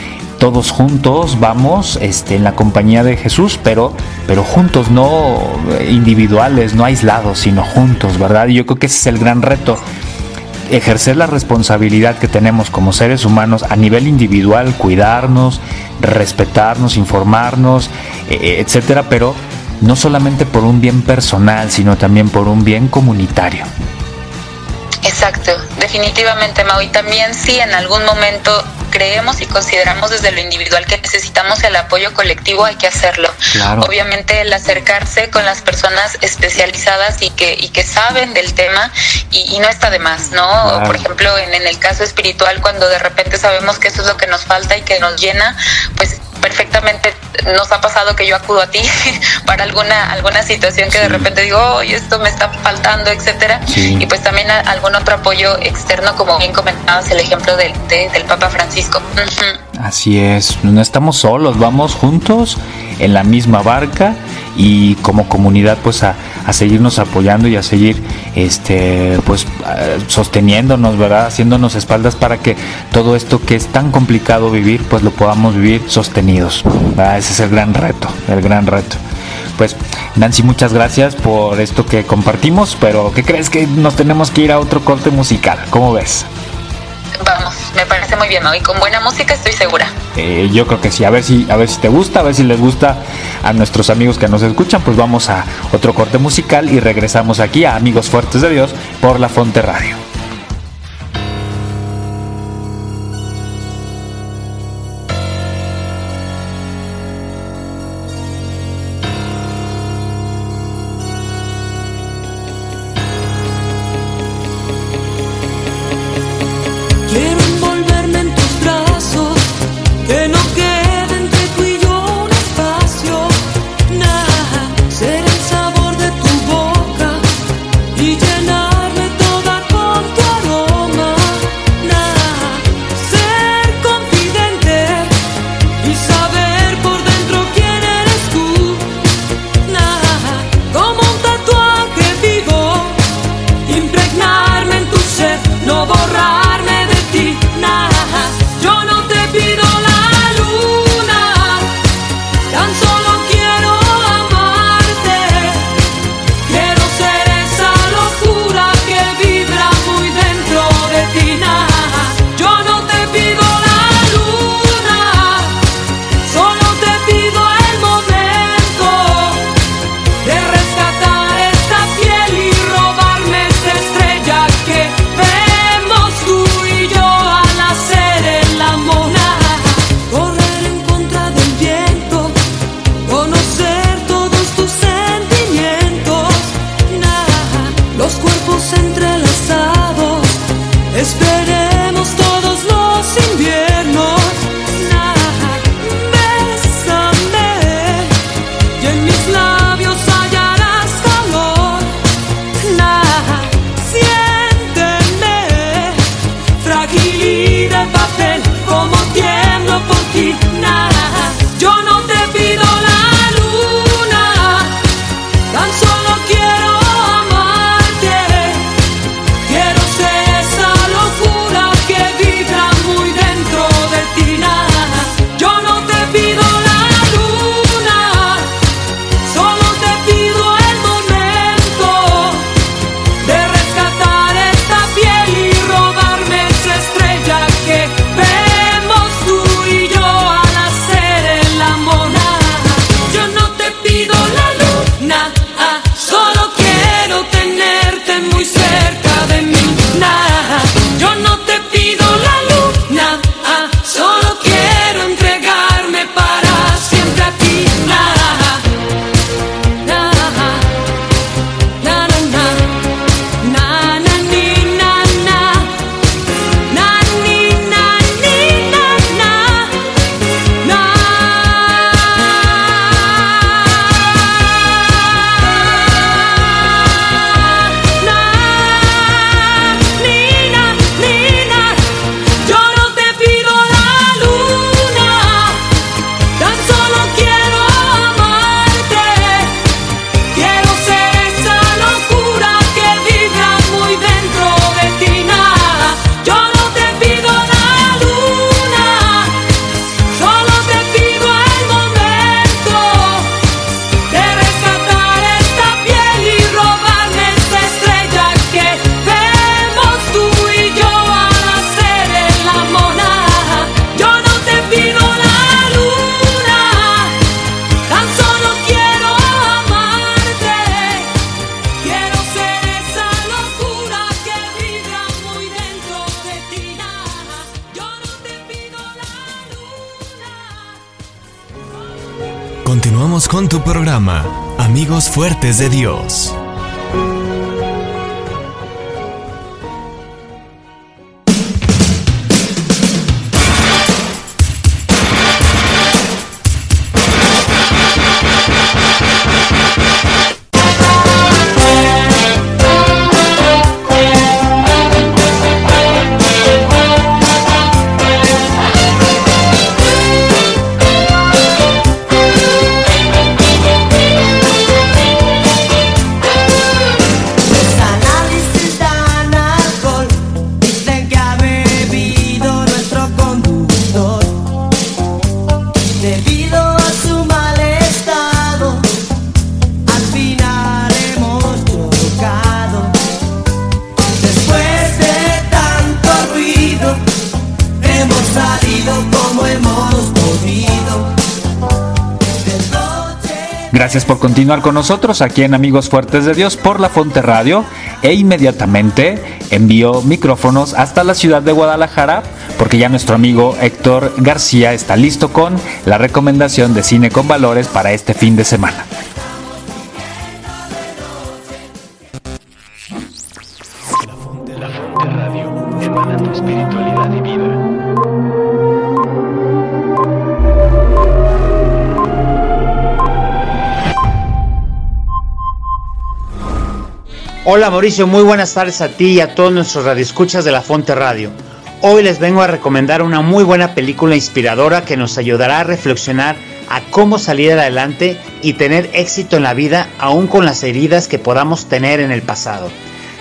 Speaker 2: todos juntos vamos este, en la compañía de Jesús, pero, pero juntos, no individuales, no aislados, sino juntos, ¿verdad? Y yo creo que ese es el gran reto ejercer la responsabilidad que tenemos como seres humanos a nivel individual, cuidarnos, respetarnos, informarnos, e, e, etcétera, pero no solamente por un bien personal, sino también por un bien comunitario.
Speaker 3: Exacto, definitivamente, Mau. Y también si en algún momento creemos y consideramos desde lo individual que necesitamos el apoyo colectivo, hay que hacerlo. Obviamente el acercarse con las personas especializadas y que, y que saben del tema y, no está de más, ¿no? Por ejemplo, en, en el caso espiritual, cuando de repente sabemos que eso es lo que nos falta y que nos llena, pues perfectamente nos ha pasado que yo acudo a ti para alguna alguna situación que de repente digo, oye, esto me está faltando, etcétera. Y pues también algún otro apoyo externo, como bien comentabas el ejemplo del, del Papa Francisco.
Speaker 2: Así es, no estamos solos, vamos juntos en la misma barca y como comunidad pues a, seguirnos apoyando y a seguir este pues sosteniéndonos, ¿verdad? Haciéndonos espaldas para que todo esto que es tan complicado vivir pues lo podamos vivir sostenidos. Ese es el gran reto, el gran reto. Pues Nancy, muchas gracias por esto que compartimos, pero ¿qué crees que nos tenemos que ir a otro corte musical? ¿Cómo ves?
Speaker 3: Vamos, me parece muy bien, ¿no? Y con buena música estoy segura.
Speaker 2: Eh, yo creo que sí, a ver si, a ver si te gusta, a ver si les gusta a nuestros amigos que nos escuchan, pues vamos a otro corte musical y regresamos aquí a Amigos Fuertes de Dios por la Fonte Radio.
Speaker 1: Fuertes de Dios.
Speaker 2: Gracias por continuar con nosotros aquí en Amigos Fuertes de Dios por la Fonte Radio e inmediatamente envío micrófonos hasta la ciudad de Guadalajara porque ya nuestro amigo Héctor García está listo con la recomendación de cine con valores para este fin de semana.
Speaker 11: Hola Mauricio, muy buenas tardes a ti y a todos nuestros radioescuchas de la Fonte Radio. Hoy les vengo a recomendar una muy buena película inspiradora que nos ayudará a reflexionar a cómo salir adelante y tener éxito en la vida aún con las heridas que podamos tener en el pasado.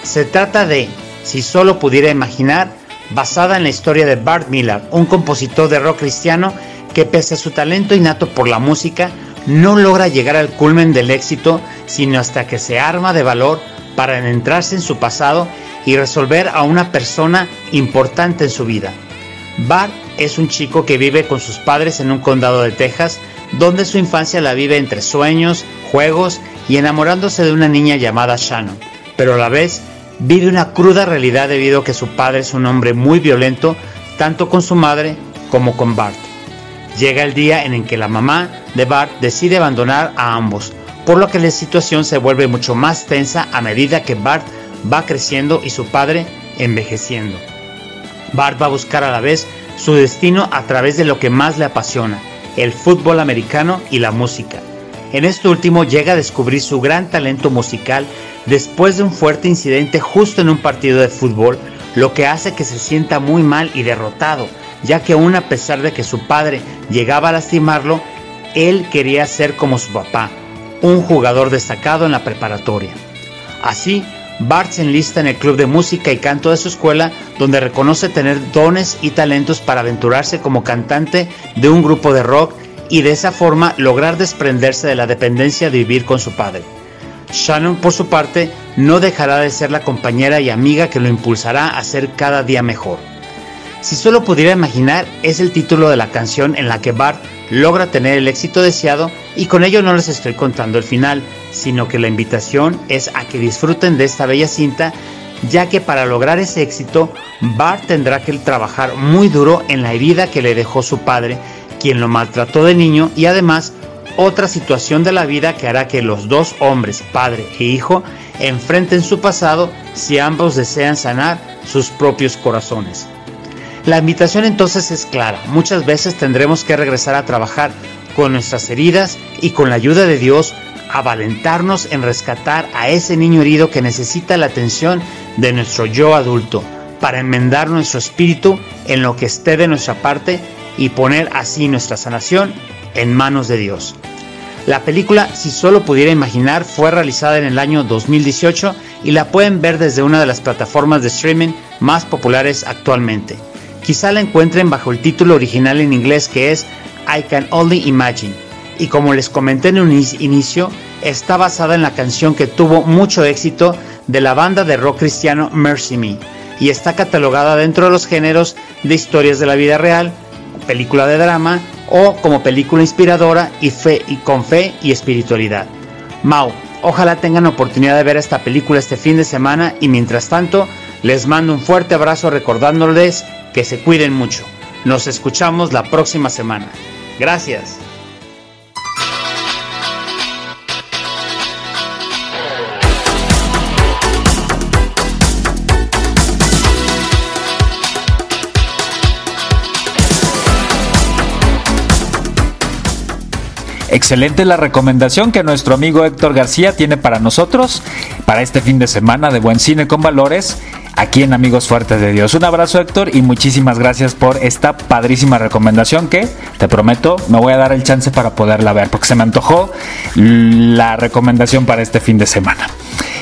Speaker 11: Se trata de Si solo pudiera imaginar, basada en la historia de Bart Miller, un compositor de rock cristiano que pese a su talento innato por la música, no logra llegar al culmen del éxito sino hasta que se arma de valor para adentrarse en su pasado y resolver a una persona importante en su vida. Bart es un chico que vive con sus padres en un condado de Texas, donde su infancia la vive entre sueños, juegos y enamorándose de una niña llamada Shannon, pero a la vez vive una cruda realidad debido a que su padre es un hombre muy violento, tanto con su madre como con Bart. Llega el día en que la mamá de Bart decide abandonar a ambos, por lo que la situación se vuelve mucho más tensa a medida que Bart va creciendo y su padre envejeciendo. Bart va a buscar a la vez su destino a través de lo que más le apasiona, el fútbol americano y la música. En este último llega a descubrir su gran talento musical después de un fuerte incidente justo en un partido de fútbol, lo que hace que se sienta muy mal y derrotado, ya que aún a pesar de que su padre llegaba a lastimarlo, él quería ser como su papá, un jugador destacado en la preparatoria. Así, Bart se enlista en el club de música y canto de su escuela, donde reconoce tener dones y talentos para aventurarse como cantante de un grupo de rock y de esa forma lograr desprenderse de la dependencia de vivir con su padre. Shannon, por su parte, no dejará de ser la compañera y amiga que lo impulsará a ser cada día mejor. Si solo pudiera imaginar es el título de la canción en la que Bart logra tener el éxito deseado y con ello no les estoy contando el final, sino que la invitación es a que disfruten de esta bella cinta, ya que para lograr ese éxito, Bart tendrá que trabajar muy duro en la herida que le dejó su padre, quien lo maltrató de niño y además otra situación de la vida que hará que los dos hombres, padre e hijo, enfrenten su pasado si ambos desean sanar sus propios corazones. La invitación entonces es clara. Muchas veces tendremos que regresar a trabajar con nuestras heridas y con la ayuda de Dios a valentarnos en rescatar a ese niño herido que necesita la atención de nuestro yo adulto para enmendar nuestro espíritu en lo que esté de nuestra parte y poner así nuestra sanación en manos de Dios. La película, si solo pudiera imaginar, fue realizada en el año 2018 y la pueden ver desde una de las plataformas de streaming más populares actualmente quizá la encuentren bajo el título original en inglés que es I Can Only Imagine. Y como les comenté en un inicio, está basada en la canción que tuvo mucho éxito de la banda de rock cristiano Mercy Me y está catalogada dentro de los géneros de historias de la vida real, película de drama o como película inspiradora y, fe, y con fe y espiritualidad. Mau, ojalá tengan oportunidad de ver esta película este fin de semana y mientras tanto les mando un fuerte abrazo recordándoles que se cuiden mucho. Nos escuchamos la próxima semana. Gracias.
Speaker 2: Excelente la recomendación que nuestro amigo Héctor García tiene para nosotros para este fin de semana de Buen Cine con Valores aquí en Amigos Fuertes de Dios. Un abrazo Héctor y muchísimas gracias por esta padrísima recomendación que te prometo me voy a dar el chance para poderla ver porque se me antojó la recomendación para este fin de semana.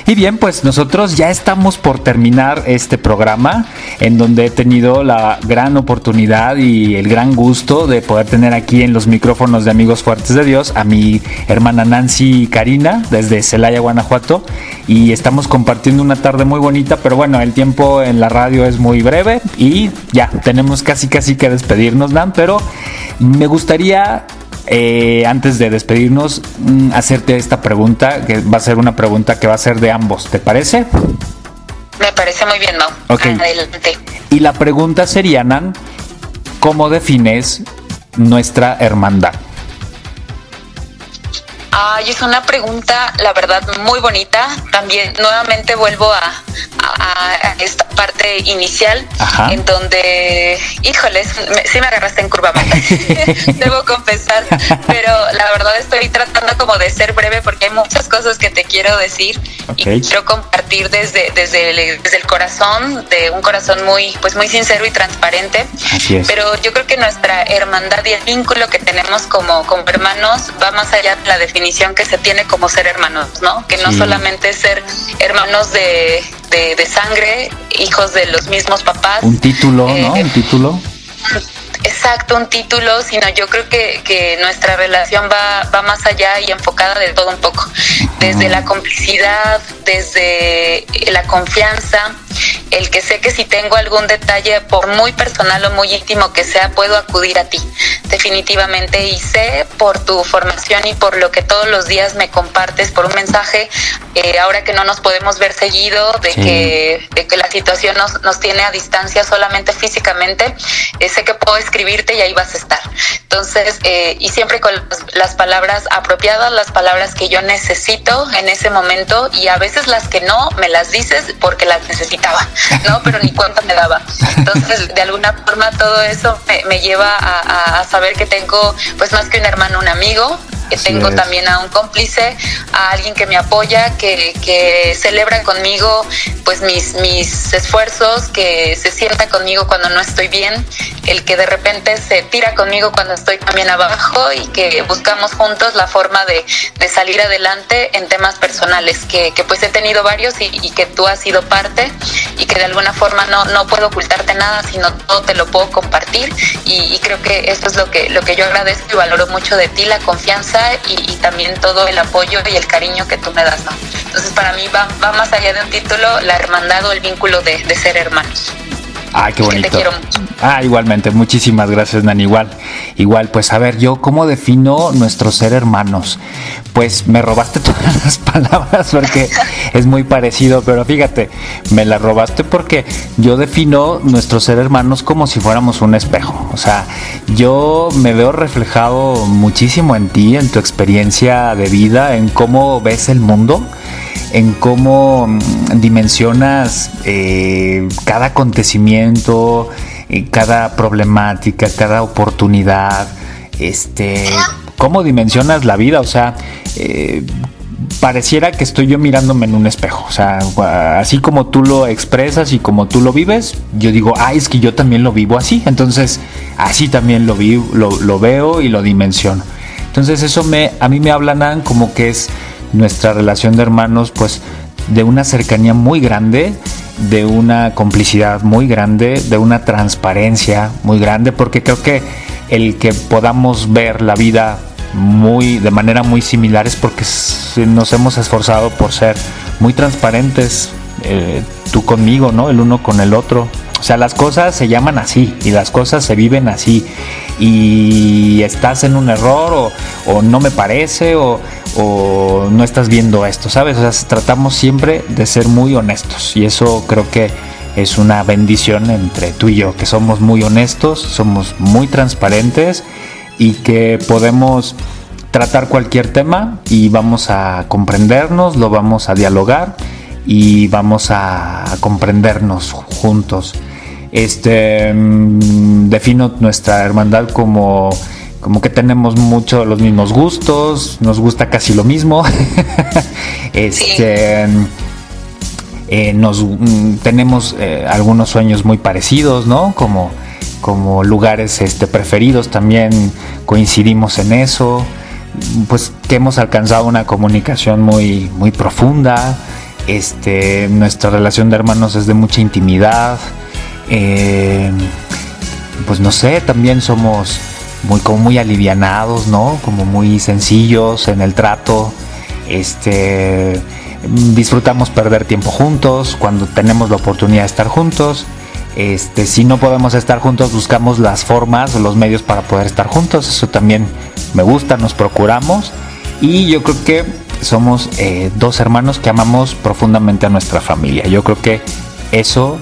Speaker 2: Y bien, pues nosotros ya estamos por terminar este programa en donde he tenido la gran oportunidad y el gran gusto de poder tener aquí en los micrófonos de Amigos Fuertes de Dios a mi hermana Nancy Karina desde Celaya, Guanajuato. Y estamos compartiendo una tarde muy bonita, pero bueno, el tiempo en la radio es muy breve y ya tenemos casi casi que despedirnos, Dan, pero me gustaría eh, antes de despedirnos, mm, hacerte esta pregunta, que va a ser una pregunta que va a ser de ambos, ¿te parece?
Speaker 3: Me parece muy bien, ¿no?
Speaker 2: Ok.
Speaker 3: Adelante.
Speaker 2: Y la pregunta sería, Nan, ¿cómo defines nuestra hermandad?
Speaker 3: Ay, es una pregunta, la verdad, muy bonita. También nuevamente vuelvo a, a- a esta parte inicial,
Speaker 2: Ajá.
Speaker 3: en donde, híjoles, me- sí me agarraste en curva, debo confesar, pero la verdad estoy tratando como de ser breve porque hay muchas cosas que te quiero decir y
Speaker 2: Ok.
Speaker 3: quiero compartir desde, desde, el, desde el corazón, de un corazón muy, pues muy sincero y transparente.
Speaker 2: Así es.
Speaker 3: Pero yo creo que nuestra hermandad y el vínculo que tenemos como, como hermanos va más allá de la definición que se tiene como ser hermanos, ¿no? Que no
Speaker 2: Sí.
Speaker 3: solamente ser hermanos de, de, de sangre, hijos de los mismos papás.
Speaker 2: Un título, ¿no?
Speaker 3: Eh,
Speaker 2: Un título.
Speaker 3: Exacto, un título, sino yo creo que, que nuestra relación va, va más allá y enfocada de todo un poco. Desde la complicidad, desde la confianza, el que sé que si tengo algún detalle, por muy personal o muy íntimo que sea, puedo acudir a ti, definitivamente. Y sé por tu formación y por lo que todos los días me compartes, por un mensaje, eh, ahora que no nos podemos ver seguido, de
Speaker 2: Sí.
Speaker 3: que de que la situación nos, nos tiene a distancia solamente físicamente, eh, sé que puedo escribirte y ahí vas a estar. Entonces, eh, y siempre con las, palabras apropiadas, las palabras que yo necesito en ese momento y a veces las que no me las dices porque las necesitaba, ¿no? Pero ni cuenta me daba. Entonces, de alguna forma todo eso me, lleva a saber que tengo, pues más que un hermano, un amigo, que tengo también a un cómplice, a alguien que me apoya, que, que celebra conmigo pues mis, mis esfuerzos, que se sienta conmigo cuando no estoy bien, el que de repente se tira conmigo cuando estoy también abajo y que buscamos juntos la forma de, de salir adelante en temas personales, que, que pues he tenido varios y, y que tú has sido parte y que de alguna forma no, no puedo ocultarte nada, sino todo te lo puedo compartir y, y creo que eso es lo que, lo que yo agradezco y valoro mucho de ti, la confianza y, también todo el apoyo y el cariño que tú me das, ¿no? Entonces para mí va, va más allá de un título, la hermandad o el vínculo de, de ser hermanos.
Speaker 2: Ay, qué
Speaker 3: que te
Speaker 2: bonito.
Speaker 3: quiero mucho.
Speaker 2: Ah, igualmente, muchísimas gracias, Nan. Igual, igual, pues a ver, yo cómo defino nuestro ser hermanos. Pues me robaste todas las palabras porque es muy parecido, pero fíjate, me las robaste porque yo defino nuestro ser hermanos como si fuéramos un espejo. O sea, yo me veo reflejado muchísimo en ti, en tu experiencia de vida, en cómo ves el mundo en cómo mm, dimensionas eh, cada acontecimiento, eh, cada problemática, cada oportunidad, este, cómo dimensionas la vida, o sea, eh, pareciera que estoy yo mirándome en un espejo, o sea, así como tú lo expresas y como tú lo vives, yo digo, ah, es que yo también lo vivo así, entonces así también lo, vi, lo, lo veo y lo dimensiono. Entonces eso me, a mí me hablan como que es nuestra relación de hermanos, pues de una cercanía muy grande, de una complicidad muy grande, de una transparencia muy grande, porque creo que el que podamos ver la vida muy de manera muy similar es porque nos hemos esforzado por ser muy transparentes eh, tú conmigo no el uno con el otro o sea las cosas se llaman así y las cosas se viven así y estás en un error o, no me parece o no estás viendo esto sabes o sea tratamos siempre de ser muy honestos y eso creo que es una bendición entre tú y yo que somos muy honestos somos muy transparentes y que podemos tratar cualquier tema y vamos a comprendernos, lo vamos a dialogar y vamos a comprendernos juntos. Este mm, defino nuestra hermandad como como que tenemos mucho los mismos gustos, nos gusta casi lo mismo. este eh, nos mm, tenemos eh, algunos sueños muy parecidos, ¿no? Como, como lugares este, preferidos también coincidimos en eso. Pues que hemos alcanzado una comunicación muy, muy profunda. Este, nuestra relación de hermanos es de mucha intimidad. Eh, pues no sé, también somos muy como muy alivianados, ¿no? Como muy sencillos en el trato. Este disfrutamos perder tiempo juntos cuando tenemos la oportunidad de estar juntos. Este, si no podemos estar juntos, buscamos las formas o los medios para poder estar juntos. Eso también me gusta, nos procuramos. Y yo creo que somos eh, dos hermanos que amamos profundamente a nuestra familia. Yo creo que eso,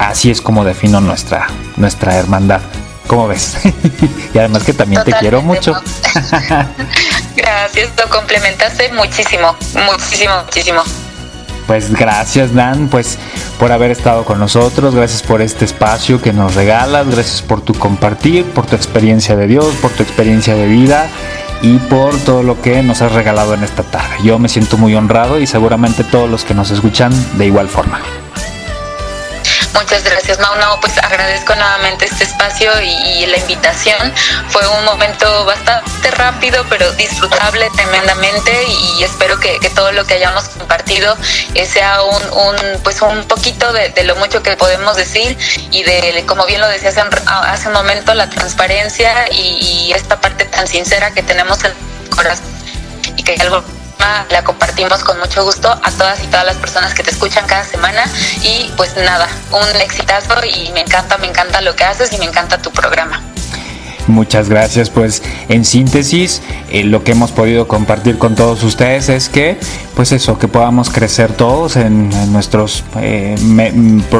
Speaker 2: así es como defino nuestra, nuestra hermandad. ¿Cómo ves? y además que también te quiero mucho.
Speaker 3: gracias, lo complementaste muchísimo, muchísimo, muchísimo.
Speaker 2: Pues gracias Dan, pues por haber estado con nosotros, gracias por este espacio que nos regalas, gracias por tu compartir, por tu experiencia de Dios, por tu experiencia de vida y por todo lo que nos has regalado en esta tarde. Yo me siento muy honrado y seguramente todos los que nos escuchan de igual forma.
Speaker 3: Muchas gracias, Mau. pues agradezco nuevamente este espacio y, la invitación. Fue un momento bastante rápido, pero disfrutable tremendamente y espero que, todo lo que hayamos compartido eh, sea un, pues un poquito de, lo mucho que podemos decir y de, como bien lo decía hace, un momento, la transparencia y, esta parte tan sincera que tenemos en el corazón la compartimos con mucho gusto a todas y todas las personas que te escuchan cada semana y pues nada, un exitazo y me encanta, me encanta lo que haces y me encanta tu programa.
Speaker 2: Muchas gracias. Pues en síntesis, eh, lo que hemos podido compartir con todos ustedes es que, pues eso, que podamos crecer todos en, nuestros eh,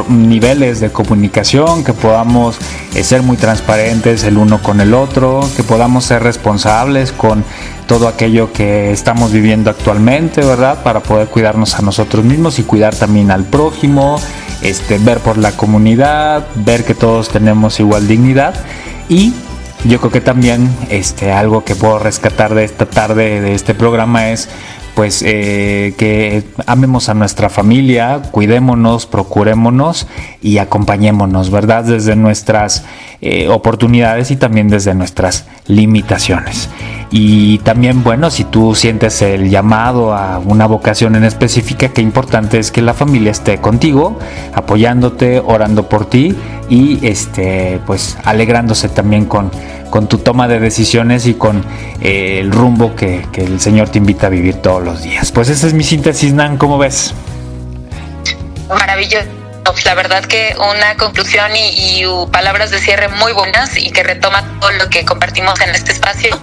Speaker 2: niveles de comunicación, que podamos eh, ser muy transparentes el uno con el otro, que podamos ser responsables con todo aquello que estamos viviendo actualmente, ¿verdad? Para poder cuidarnos a nosotros mismos y cuidar también al prójimo, este, ver por la comunidad, ver que todos tenemos igual dignidad y yo creo que también este, algo que puedo rescatar de esta tarde, de este programa, es pues eh, que amemos a nuestra familia, cuidémonos, procurémonos y acompañémonos, ¿verdad? Desde nuestras eh, oportunidades y también desde nuestras limitaciones. Y también, bueno, si tú sientes el llamado a una vocación en específica, qué importante es que la familia esté contigo, apoyándote, orando por ti y este, pues alegrándose también con, con tu toma de decisiones y con eh, el rumbo que, el Señor te invita a vivir todos los días. Pues esa es mi síntesis, Nan, ¿cómo ves?
Speaker 3: Maravilloso. Pues la verdad que una conclusión y, y palabras de cierre muy buenas y que retoma todo lo que compartimos en este espacio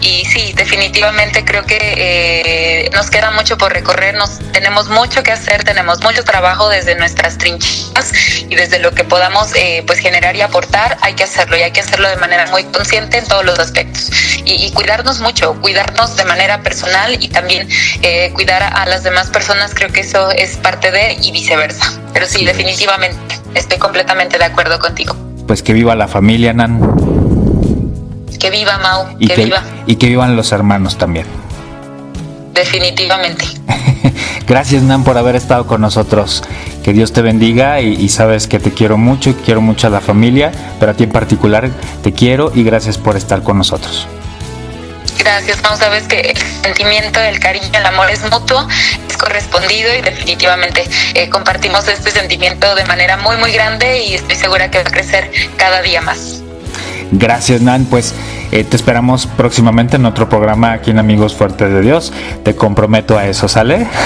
Speaker 3: y sí, definitivamente creo que eh, nos queda mucho por recorrer, nos, tenemos mucho que hacer, tenemos mucho trabajo desde nuestras trincheras y desde lo que podamos eh, pues generar y aportar, hay que hacerlo y hay que hacerlo de manera muy consciente en todos los aspectos y, cuidarnos mucho, cuidarnos de manera personal y también eh, cuidar a, las demás personas, creo que eso es parte de y viceversa. Pero sí, definitivamente, estoy completamente de acuerdo contigo.
Speaker 2: Pues que viva la familia, Nan.
Speaker 3: Que viva Mau,
Speaker 2: y
Speaker 3: que, viva.
Speaker 2: Y que vivan los hermanos también.
Speaker 3: Definitivamente.
Speaker 2: Gracias Nan por haber estado con nosotros. Que Dios te bendiga y, sabes que te quiero mucho y quiero mucho a la familia, pero a ti en particular te quiero y gracias por estar con nosotros.
Speaker 3: Gracias, Mau. Sabes que el sentimiento, el cariño, el amor es mutuo, es correspondido y definitivamente eh, compartimos este sentimiento de manera muy, muy grande y estoy segura que va a crecer cada día más.
Speaker 2: Gracias, Nan. Pues eh, te esperamos próximamente en otro programa aquí en Amigos Fuertes de Dios. Te comprometo a eso, ¿sale?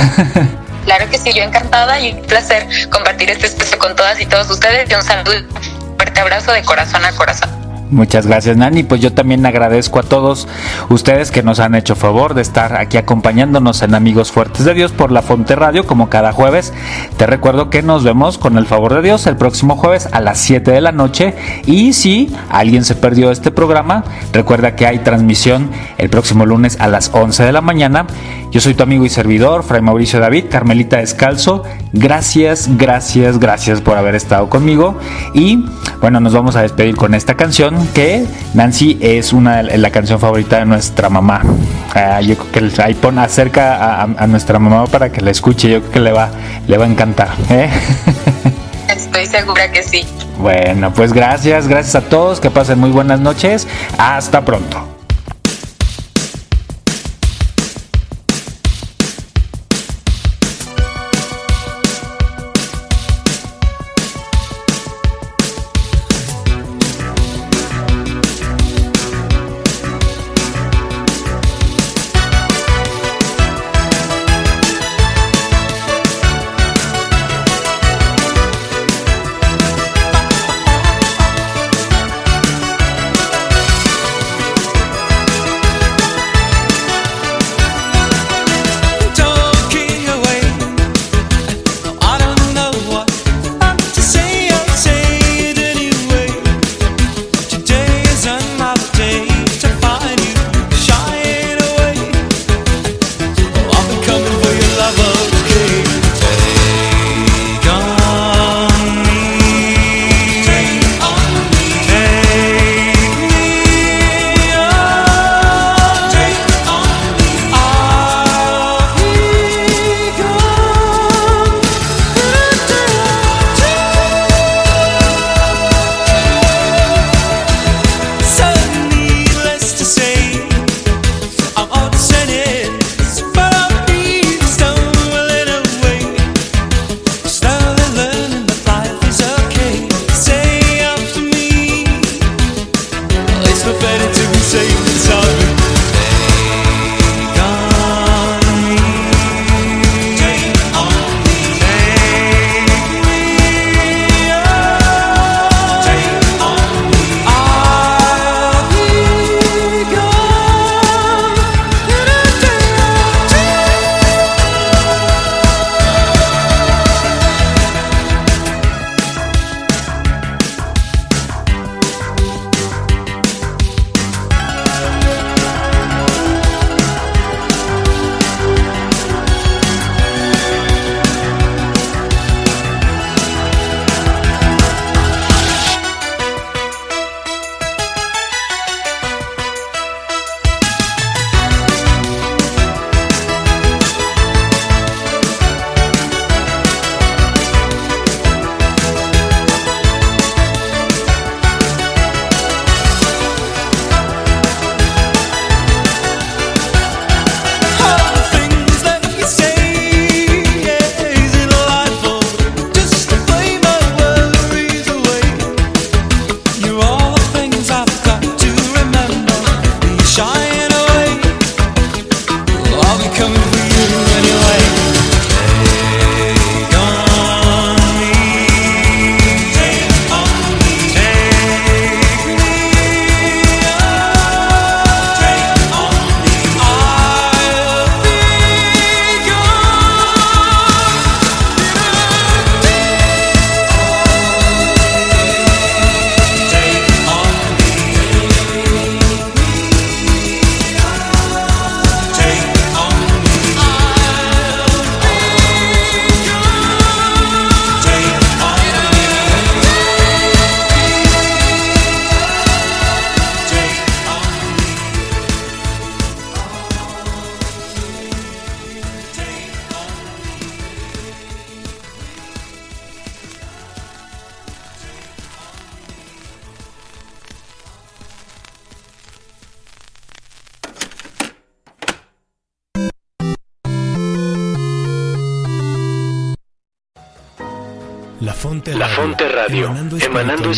Speaker 3: Claro que sí, yo encantada y un placer compartir este espacio con todas y todos ustedes. Y un saludo, un fuerte abrazo de corazón a corazón.
Speaker 2: Muchas gracias Nani, pues yo también agradezco a todos ustedes que nos han hecho favor de estar aquí acompañándonos en Amigos Fuertes de Dios por la Fonte Radio como cada jueves. Te recuerdo que nos vemos con el favor de Dios el próximo jueves a las 7 de la noche y si alguien se perdió este programa, recuerda que hay transmisión el próximo lunes a las 11 de la mañana. Yo soy tu amigo y servidor, Fray Mauricio David, Carmelita Descalzo. Gracias, gracias, gracias por haber estado conmigo y bueno, nos vamos a despedir con esta canción
Speaker 1: que Nancy es una la canción favorita de nuestra mamá. Ah, yo creo que ahí pone acerca a, nuestra mamá para que la escuche. Yo creo que le va, le va a encantar. ¿eh?
Speaker 3: Estoy segura que sí.
Speaker 1: Bueno, pues gracias, gracias a todos, que pasen muy buenas noches. Hasta pronto.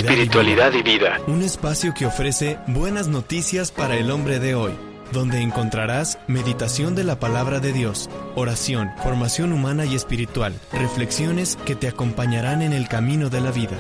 Speaker 5: Espiritualidad y vida.
Speaker 12: Un espacio que ofrece buenas noticias para el hombre de hoy, donde encontrarás meditación de la palabra de Dios, oración, formación humana y espiritual, reflexiones que te acompañarán en el camino de la vida.